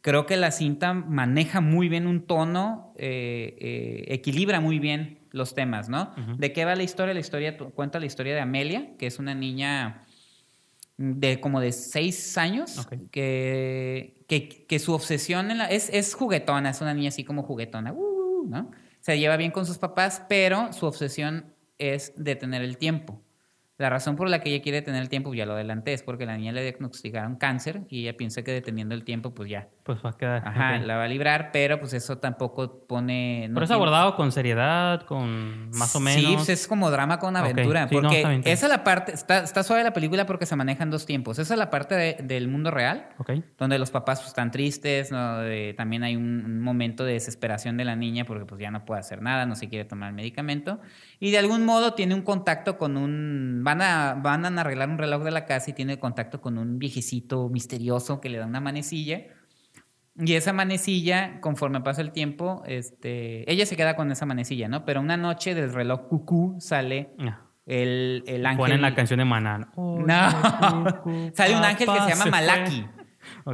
Creo que la cinta maneja muy bien un tono, eh, equilibra muy bien los temas, ¿no? ¿De qué va la historia? La historia cuenta la historia de Amelia, que es una niña de como de seis años, que, que, su obsesión en la, es, es juguetona, es una niña así como juguetona, uh, ¿no? Se lleva bien con sus papás, pero su obsesión es detener el tiempo. La razón por la que ella quiere detener el tiempo, ya lo adelanté, es porque la niña le diagnosticaron cáncer y ella piensa que deteniendo el tiempo, pues ya. Pues va a quedar. Ajá, la va a librar, pero pues eso tampoco pone. pero es abordado con seriedad, con más o menos. Sí, pues es como drama con aventura. porque esa es la parte. Está, está, suave la película porque se maneja en dos tiempos. Esa es la parte del mundo real, donde los papás pues, están tristes. ¿no? también hay un, momento de desesperación de la niña porque pues ya no puede hacer nada, no se quiere tomar el medicamento. Y de algún modo tiene un contacto con un. Van a, van a arreglar un reloj de la casa y tiene contacto con un viejecito misterioso que le da una manecilla y esa manecilla, conforme pasa el tiempo, este, ella se queda con esa manecilla, ¿no? Pero una noche del reloj cucú sale ah. el, el ángel. Ponen la canción de Maná. no, [LAUGHS] sale un ángel que se llama Malaki. [LAUGHS]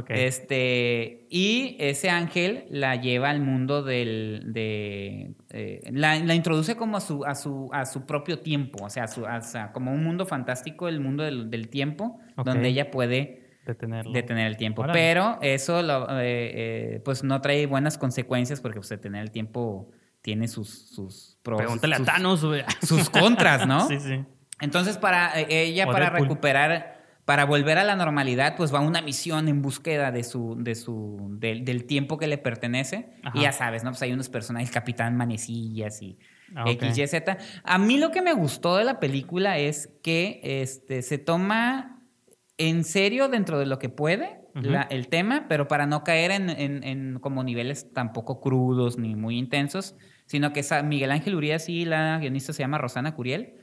Este, y ese ángel la lleva al mundo del. De, eh, la, introduce como a su, a su, a su propio tiempo, o sea, como un mundo fantástico, el mundo del, tiempo, donde ella puede detener el tiempo. Pero eso eh, eh, pues no trae buenas consecuencias porque pues, detener el tiempo tiene sus, sus pros. Pregúntale a Thanos, Sus contras, ¿no? [LAUGHS] sí, sí. Entonces, para eh, ella, para recuperar, para volver a la normalidad, pues va a una misión en búsqueda de su, de su, del tiempo que le pertenece. Y ya sabes, ¿no? Pues hay unos personajes, Capitán Manecillas y ah, X, Y, Z. A mí lo que me gustó de la película es que este, se toma en serio dentro de lo que puede el tema, pero para no caer en, como niveles tampoco crudos ni muy intensos, sino que Miguel Ángel Urias y la guionista se llama Rosana Curiel,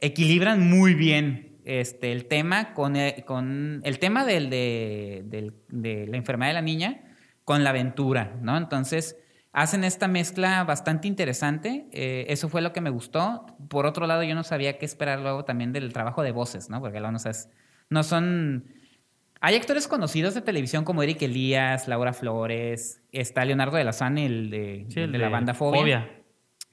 equilibran muy bien este, el tema con el, eh, con el tema del, de, la enfermedad de la niña con la aventura, ¿no? Entonces hacen esta mezcla bastante interesante. Eh, eso fue lo que me gustó. Por otro lado, yo no sabía qué esperar luego también del trabajo de voces, ¿no? Porque luego no sabes no son... Hay actores conocidos de televisión como Eric Elías, Laura Flores, está Leonardo de la el de, de, la banda Fobia,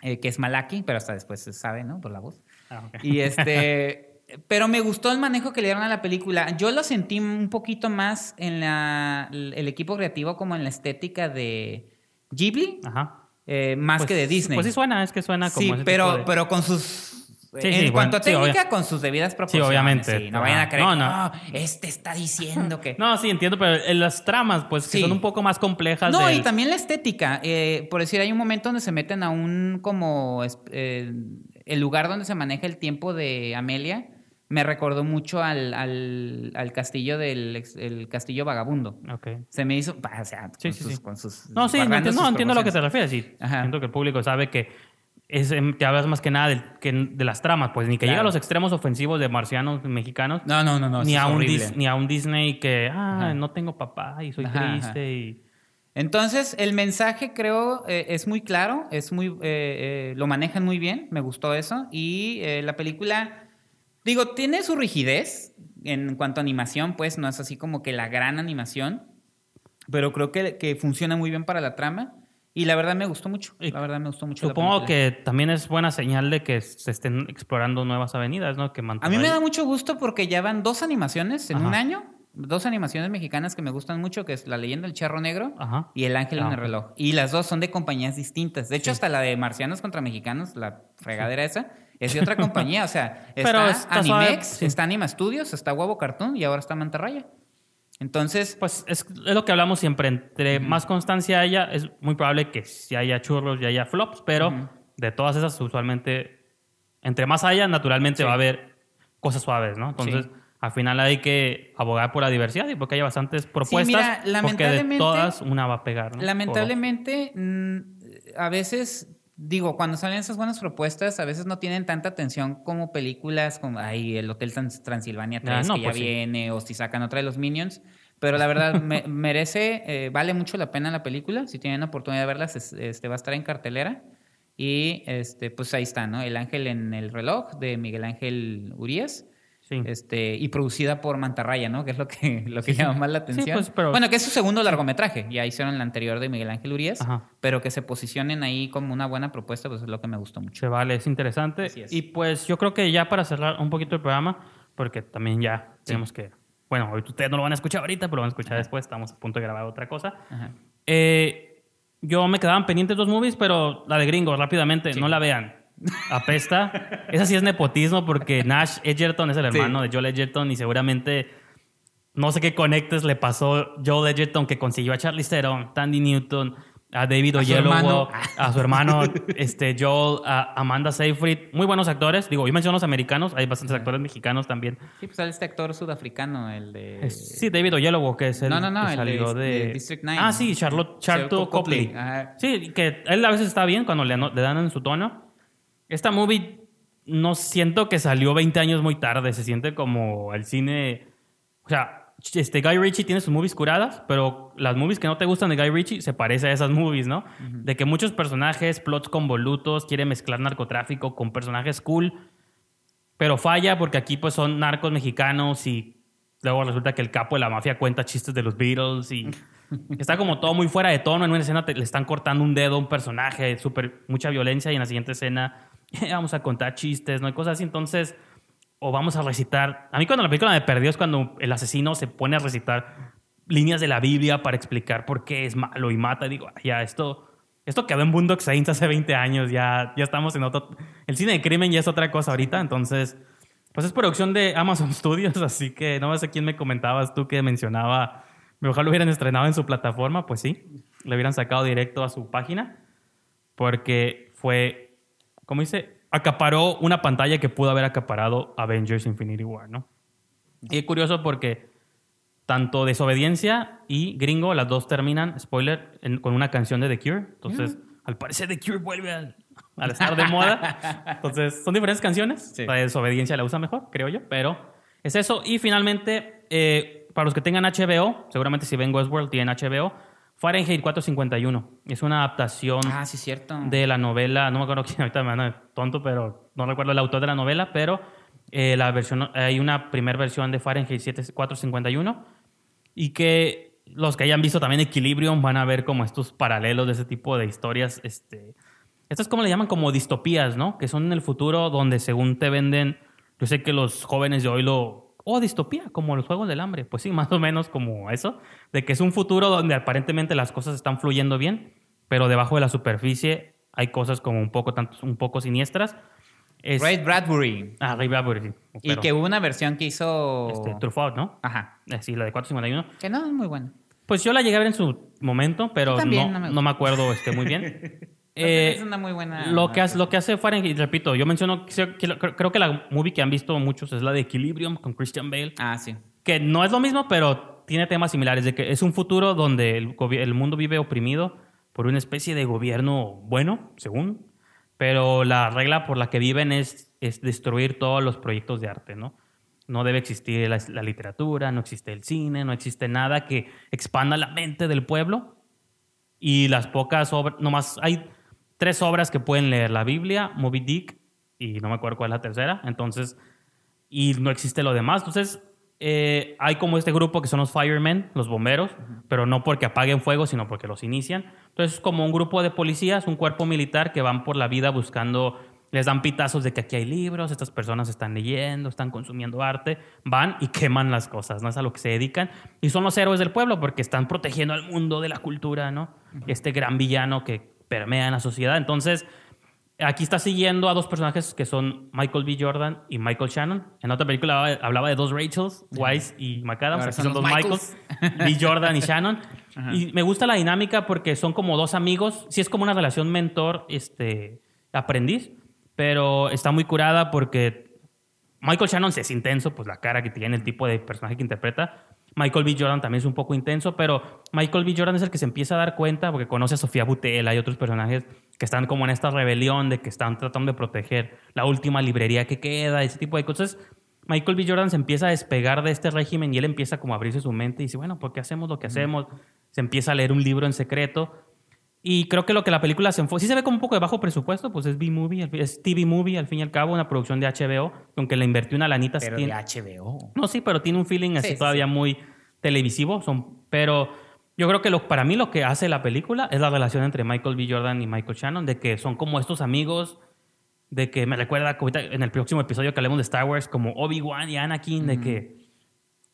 eh, que es Malaki, pero hasta después se sabe, ¿no? Por la voz. Ah, y este... [LAUGHS] pero me gustó el manejo que le dieron a la película. Yo lo sentí un poquito más en la, el equipo creativo como en la estética de Ghibli. Eh, más pues que de Disney. Pues sí suena, es que suena como... Sí, pero, pero con sus en cuanto a técnica, con sus debidas proporciones. Sí, obviamente. no vayan a creer, no, no. este está diciendo que... no, sí, entiendo, pero en las tramas, pues, que son un poco más complejas. No, y también la estética. Eh, por decir, hay un momento donde se meten a un como... Eh, el lugar donde se maneja el tiempo de Amelia me recordó mucho al, al, castillo del el castillo vagabundo. Okay. Se me hizo, o sea, con, sus, con, sus, No, sí, no, entiendo, lo que te refieres. Sí, siento que el público sabe que es, te hablas más que nada de, que de las tramas, pues ni que llega a los extremos ofensivos de marcianos mexicanos. No, no, no, no. Ni, a un, ni a un Disney que, ah, no tengo papá y soy triste y... Entonces, el mensaje creo eh, es muy claro, es muy, eh, eh, lo manejan muy bien, me gustó eso. Y la película, digo, tiene su rigidez en cuanto a animación, pues no es así como que la gran animación, pero creo que, que funciona muy bien para la trama. Y la verdad me gustó mucho. La verdad me gustó mucho. Supongo que también es buena señal de que se estén explorando nuevas avenidas, ¿no? Que a mí me da mucho gusto porque ya van dos animaciones en un año. Dos animaciones mexicanas que me gustan mucho, que es La leyenda del charro negro y El ángel en el ah, reloj. Y las dos son de compañías distintas. De hecho, hasta la de Marcianos contra Mexicanos, la fregadera esa, es de otra [LAUGHS] compañía. O sea, está, está Animex, está Anima Studios, está Huevo Cartoon y ahora está Mantarraya. Entonces. Pues es, lo que hablamos siempre. Entre más constancia haya, es muy probable que si haya churros y haya flops, pero de todas esas, usualmente, entre más haya, naturalmente va a haber cosas suaves, ¿no? Entonces. Al final hay que abogar por la diversidad y porque haya bastantes propuestas. Sí, mira, porque de todas una va a pegar. ¿no? Lamentablemente, mm, a veces digo, cuando salen esas buenas propuestas, a veces no tienen tanta atención como películas como ay, el Hotel Transilvania 3 ah, que ya pues viene, o si sacan otra de los Minions. Pero la verdad, [LAUGHS] merece, eh, vale mucho la pena la película. Si tienen la oportunidad de verla, este, va a estar en cartelera. Y este, pues ahí está, ¿no? El Ángel en el reloj de Miguel Ángel Urias. Este, y producida por Mantarraya, ¿no? Que es lo que, lo que llama más la atención. Pues, bueno, que es su segundo largometraje. Ya hicieron el anterior de Miguel Ángel Urias. Pero que se posicionen ahí como una buena propuesta, pues es lo que me gustó mucho. Se vale, es interesante. Y pues yo creo que ya para cerrar un poquito el programa, porque también ya tenemos que. Bueno, ustedes no lo van a escuchar ahorita, pero lo van a escuchar después. Estamos a punto de grabar otra cosa. Eh, yo me quedaban pendientes dos movies, pero la de Gringos, rápidamente, no la vean apesta. Esa sí es nepotismo porque Nash Edgerton es el hermano de Joel Edgerton y seguramente no sé qué conectes le pasó Joe Edgerton que consiguió a Charlie Theron, Tandy Newton, a David Oyelowo, a su hermano este, Joel, a Amanda Seyfried. Muy buenos actores. Digo, yo menciono los americanos, hay bastantes actores mexicanos también. Sí, pues este actor sudafricano, el de... sí, David Oyelowo, que es el no, no, no, que salió de, District 9. Ah, sí, Charlotte, Charlotte Copley. Sí, que él a veces está bien cuando le, le dan en su tono. Esta movie no siento que salió 20 años muy tarde, se siente como el cine... O sea, este Guy Ritchie tiene sus movies curadas, pero las movies que no te gustan de Guy Ritchie se parecen a esas movies, ¿no? De que muchos personajes, plots convolutos, quiere mezclar narcotráfico con personajes cool, pero falla porque aquí pues son narcos mexicanos y luego resulta que el capo de la mafia cuenta chistes de los Beatles y [LAUGHS] está como todo muy fuera de tono. En una escena le están cortando un dedo a un personaje, súper mucha violencia y en la siguiente escena [LAUGHS] vamos a contar chistes, ¿no? hay cosas así. Entonces o vamos a recitar. A mí cuando la película me perdió es cuando el asesino se pone a recitar líneas de la Biblia para explicar por qué es malo y mata. Y digo, ya, esto, esto quedó en Boondock Saints hace 20 años, ya, ya estamos en otro... El cine de crimen ya es otra cosa ahorita, entonces... Pues es producción de Amazon [LAUGHS] Studios, así que no sé quién me comentabas tú que mencionaba, mejor lo hubieran estrenado en su plataforma, pues sí, lo hubieran sacado directo a su página, porque fue, ¿cómo dice? acaparó una pantalla que pudo haber acaparado Avengers Infinity War, ¿no? Y es curioso porque tanto Desobediencia y Gringo, las dos terminan, spoiler, con una canción de The Cure. Entonces, mm. al parecer The Cure vuelve al, estar de moda. [LAUGHS] Entonces, son diferentes canciones. La Desobediencia la usa mejor, creo yo, pero es eso. Y finalmente, eh, para los que tengan HBO, seguramente si ven Westworld tienen HBO, Fahrenheit 451. Es una adaptación ah, sí, cierto. de la novela, no me acuerdo quién, [LAUGHS] ahorita me van tonto, pero no recuerdo el autor de la novela, pero eh, la versión, hay una primera versión de Fahrenheit 451 y que los que hayan visto también Equilibrium van a ver como estos paralelos de ese tipo de historias. Este, estas como le llaman como distopías, ¿no? Que son en el futuro donde según te venden, yo sé que los jóvenes de hoy lo o distopía, como los Juegos del Hambre. Pues sí, [LAUGHS] más o menos como eso, de que es un futuro donde aparentemente las cosas están fluyendo bien, pero debajo de la superficie hay cosas como un poco, tanto, un poco siniestras. Ray Bradbury. Ah, Ray Bradbury. y que hubo una versión que hizo... Este, Truffaut, ¿no? Ajá. Eh, sí, la de 451. Que no, es muy buena. Pues yo la llegué a ver en su momento, pero no, no, me acuerdo este, muy bien. [LAUGHS] Eh, es una muy buena. Lo que, hace, lo que hace Fahrenheit, repito, yo menciono, creo que la movie que han visto muchos es la de Equilibrium con Christian Bale. Ah, sí. Que no es lo mismo, pero tiene temas similares, de que es un futuro donde el, el mundo vive oprimido por una especie de gobierno bueno, según, pero la regla por la que viven es, es destruir todos los proyectos de arte, ¿no? No debe existir la, la literatura, no existe el cine, no existe nada que expanda la mente del pueblo. Y las pocas obras, nomás hay tres obras que pueden leer, la Biblia, Moby Dick y no me acuerdo cuál es la tercera, entonces, y no existe lo demás. Entonces, eh, hay como este grupo que son los firemen, los bomberos, pero no porque apaguen fuego, sino porque los inician. Entonces, es como un grupo de policías, un cuerpo militar que van por la vida buscando, les dan pitazos de que aquí hay libros, estas personas están leyendo, están consumiendo arte, van y queman las cosas, ¿no? Es a lo que se dedican. Y son los héroes del pueblo porque están protegiendo al mundo de la cultura, ¿no? Este gran villano que permea en la sociedad. Entonces, aquí está siguiendo a dos personajes que son Michael B. Jordan y Michael Shannon. En otra película hablaba de dos Rachels, Wise y McAdams. Aquí son, dos Michaels, B. Jordan y Shannon. [LAUGHS] Y me gusta la dinámica porque son como dos amigos. Sí es como una relación mentor, este, aprendiz, pero está muy curada porque Michael Shannon es intenso, pues la cara que tiene, el tipo de personaje que interpreta. Michael B. Jordan también es un poco intenso, pero Michael B. Jordan es el que se empieza a dar cuenta porque conoce a Sofía Butela y otros personajes que están como en esta rebelión de que están tratando de proteger la última librería que queda, ese tipo de cosas. Michael B. Jordan se empieza a despegar de este régimen y él empieza como a abrirse su mente y dice, bueno, ¿por qué hacemos lo que hacemos? Se empieza a leer un libro en secreto y creo que lo que la película se enfoca, sí se ve como un poco de bajo presupuesto, pues es B-Movie, es TV Movie, al fin y al cabo, una producción de HBO, aunque le invirtió una lanita. Pero de HBO. No, sí, pero tiene un feeling así todavía muy televisivo. Son, pero yo creo que lo, para mí lo que hace la película es la relación entre Michael B. Jordan y Michael Shannon, de que son como estos amigos, de que me recuerda en el próximo episodio que hablemos de Star Wars, como Obi-Wan y Anakin, de que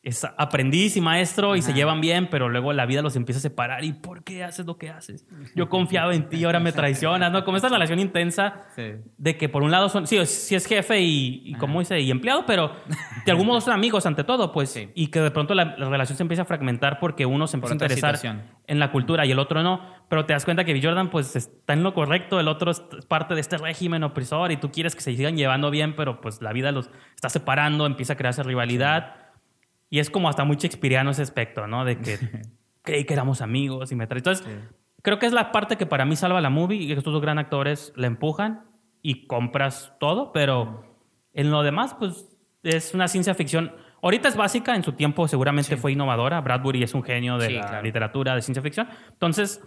es aprendiz y maestro y se llevan bien, pero luego la vida los empieza a separar. ¿Y por qué haces lo que haces? Yo confiaba en ti, ahora me traicionas, ¿no? Como esta relación intensa de que por un lado son, sí, sí es jefe y, como dice, y empleado, pero de algún modo son amigos ante todo, pues. Y que de pronto la, relación se empieza a fragmentar porque uno se empieza a interesar en la cultura y el otro no. Pero te das cuenta que Jordan, pues, está en lo correcto, el otro es parte de este régimen opresor y tú quieres que se sigan llevando bien, pero pues la vida los está separando, empieza a crearse rivalidad. Y es como hasta muy shakespeareano ese aspecto, ¿no? De que [LAUGHS] creí que éramos amigos y me trae. Entonces, creo que es la parte que para mí salva la movie y que estos dos gran actores la empujan y compras todo, pero en lo demás, pues es una ciencia ficción. Ahorita es básica, en su tiempo seguramente fue innovadora. Bradbury es un genio de la literatura de ciencia ficción. Entonces,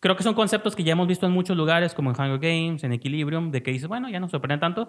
creo que son conceptos que ya hemos visto en muchos lugares, como en Hunger Games, en Equilibrium, de que dices, bueno, ya no sorprende tanto,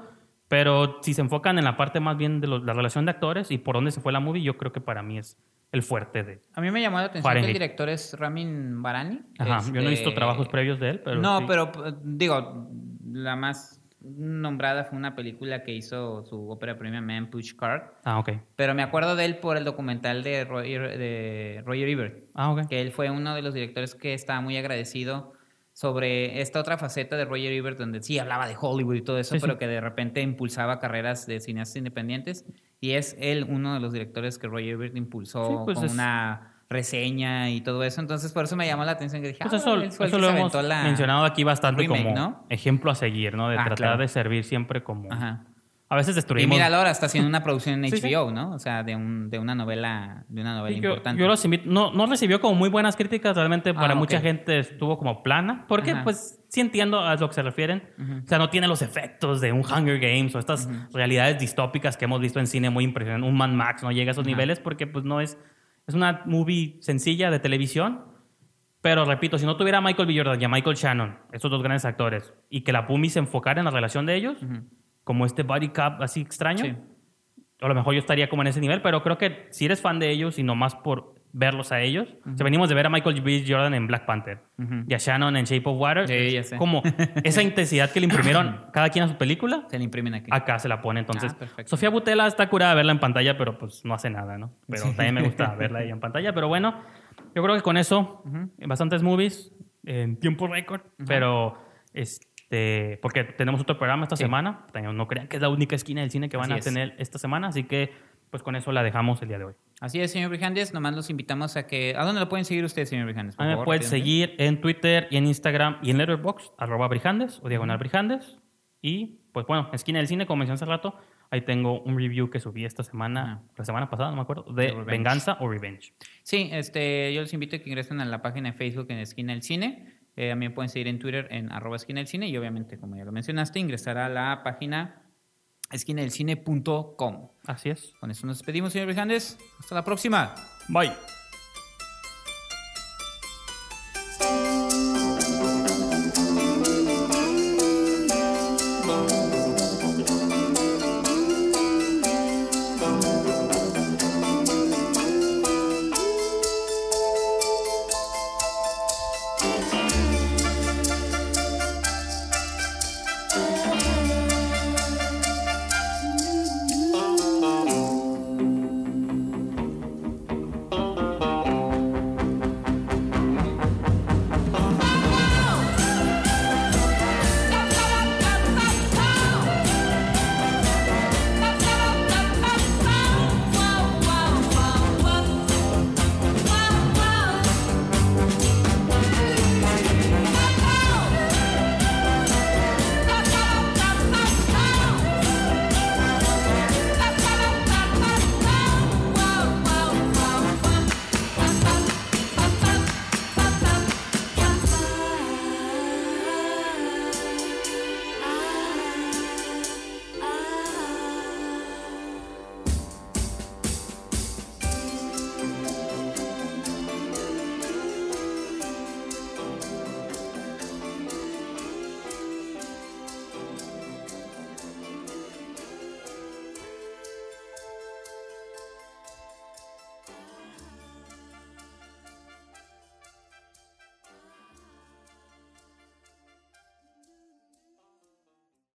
pero si se enfocan en la parte más bien de la relación de actores y por dónde se fue la movie, yo creo que para mí es el fuerte de. A mí me llamó la atención que el director es Ramin Barani. Ajá, yo no he visto este, trabajos previos de él, pero. No, pero digo, la más nombrada fue una película que hizo su ópera prima Man Push Card. Ah, ok. Pero me acuerdo de él por el documental de Roger, de Roger Ebert. Ah, ok. Que él fue uno de los directores que estaba muy agradecido sobre esta otra faceta de Roger Ebert, donde sí hablaba de Hollywood y todo eso, pero que de repente impulsaba carreras de cineastas independientes. Y es él uno de los directores que Roger Ebert impulsó pues con una reseña y todo eso. Entonces, por eso me llamó la atención que dije, pues ah, eso, eso lo hemos mencionado aquí bastante como ejemplo a seguir, ¿no? De ah, tratar de servir siempre como a veces destruimos. Y mira, ahora está haciendo una producción en HBO, ¿no? O sea, de, un, de una novela, de una novela importante. Yo los invito. No, no recibió como muy buenas críticas, realmente para ah, mucha gente estuvo como plana. Porque, pues, sí entiendo a lo que se refieren. O sea, no tiene los efectos de un Hunger Games o estas realidades distópicas que hemos visto en cine muy impresionantes. Un Man Max no llega a esos niveles porque, pues, no es. Es una movie sencilla de televisión. Pero repito, si no tuviera a Michael B. Jordan y a Michael Shannon, estos dos grandes actores, y que la Pumi se enfocara en la relación de ellos, como este body cap así extraño. A lo mejor yo estaría como en ese nivel, pero creo que si eres fan de ellos y nomás por verlos a ellos. venimos de ver a Michael B. Jordan en Black Panther y a Shannon en Shape of Water. Como [LAUGHS] esa intensidad que le imprimieron cada quien a su película. Se le imprimen aquí. Acá se la pone. Entonces, ah, Sofía Butela está curada de verla en pantalla, pero pues no hace nada, ¿no? Pero también me gusta [LAUGHS] verla ahí en pantalla. Pero bueno, yo creo que con eso, bastantes movies en tiempo récord, pero. Este, este, porque tenemos otro programa esta semana. No crean que es la única esquina del cine que van a tener esta semana, así que pues con eso la dejamos el día de hoy. Así es, señor Brijandes. Nomás los invitamos a que... ¿A dónde lo pueden seguir ustedes, señor Brijandes? me pueden seguir en Twitter y en Instagram y en Letterboxd, arroba Brijandes o diagonal Brijandes. Y pues bueno, esquina del cine, como mencioné hace rato, ahí tengo un review que subí esta semana, la semana pasada, no me acuerdo, de Venganza o Revenge. Sí, este, yo les invito a que ingresen a la página de Facebook en Esquina del Cine. Eh, también pueden seguir en Twitter en arroba esquina del cine y obviamente, como ya lo mencionaste, ingresar a la página esquinadelcine.com. Así es. Con eso nos despedimos, señor Brijandes. Hasta la próxima. Bye.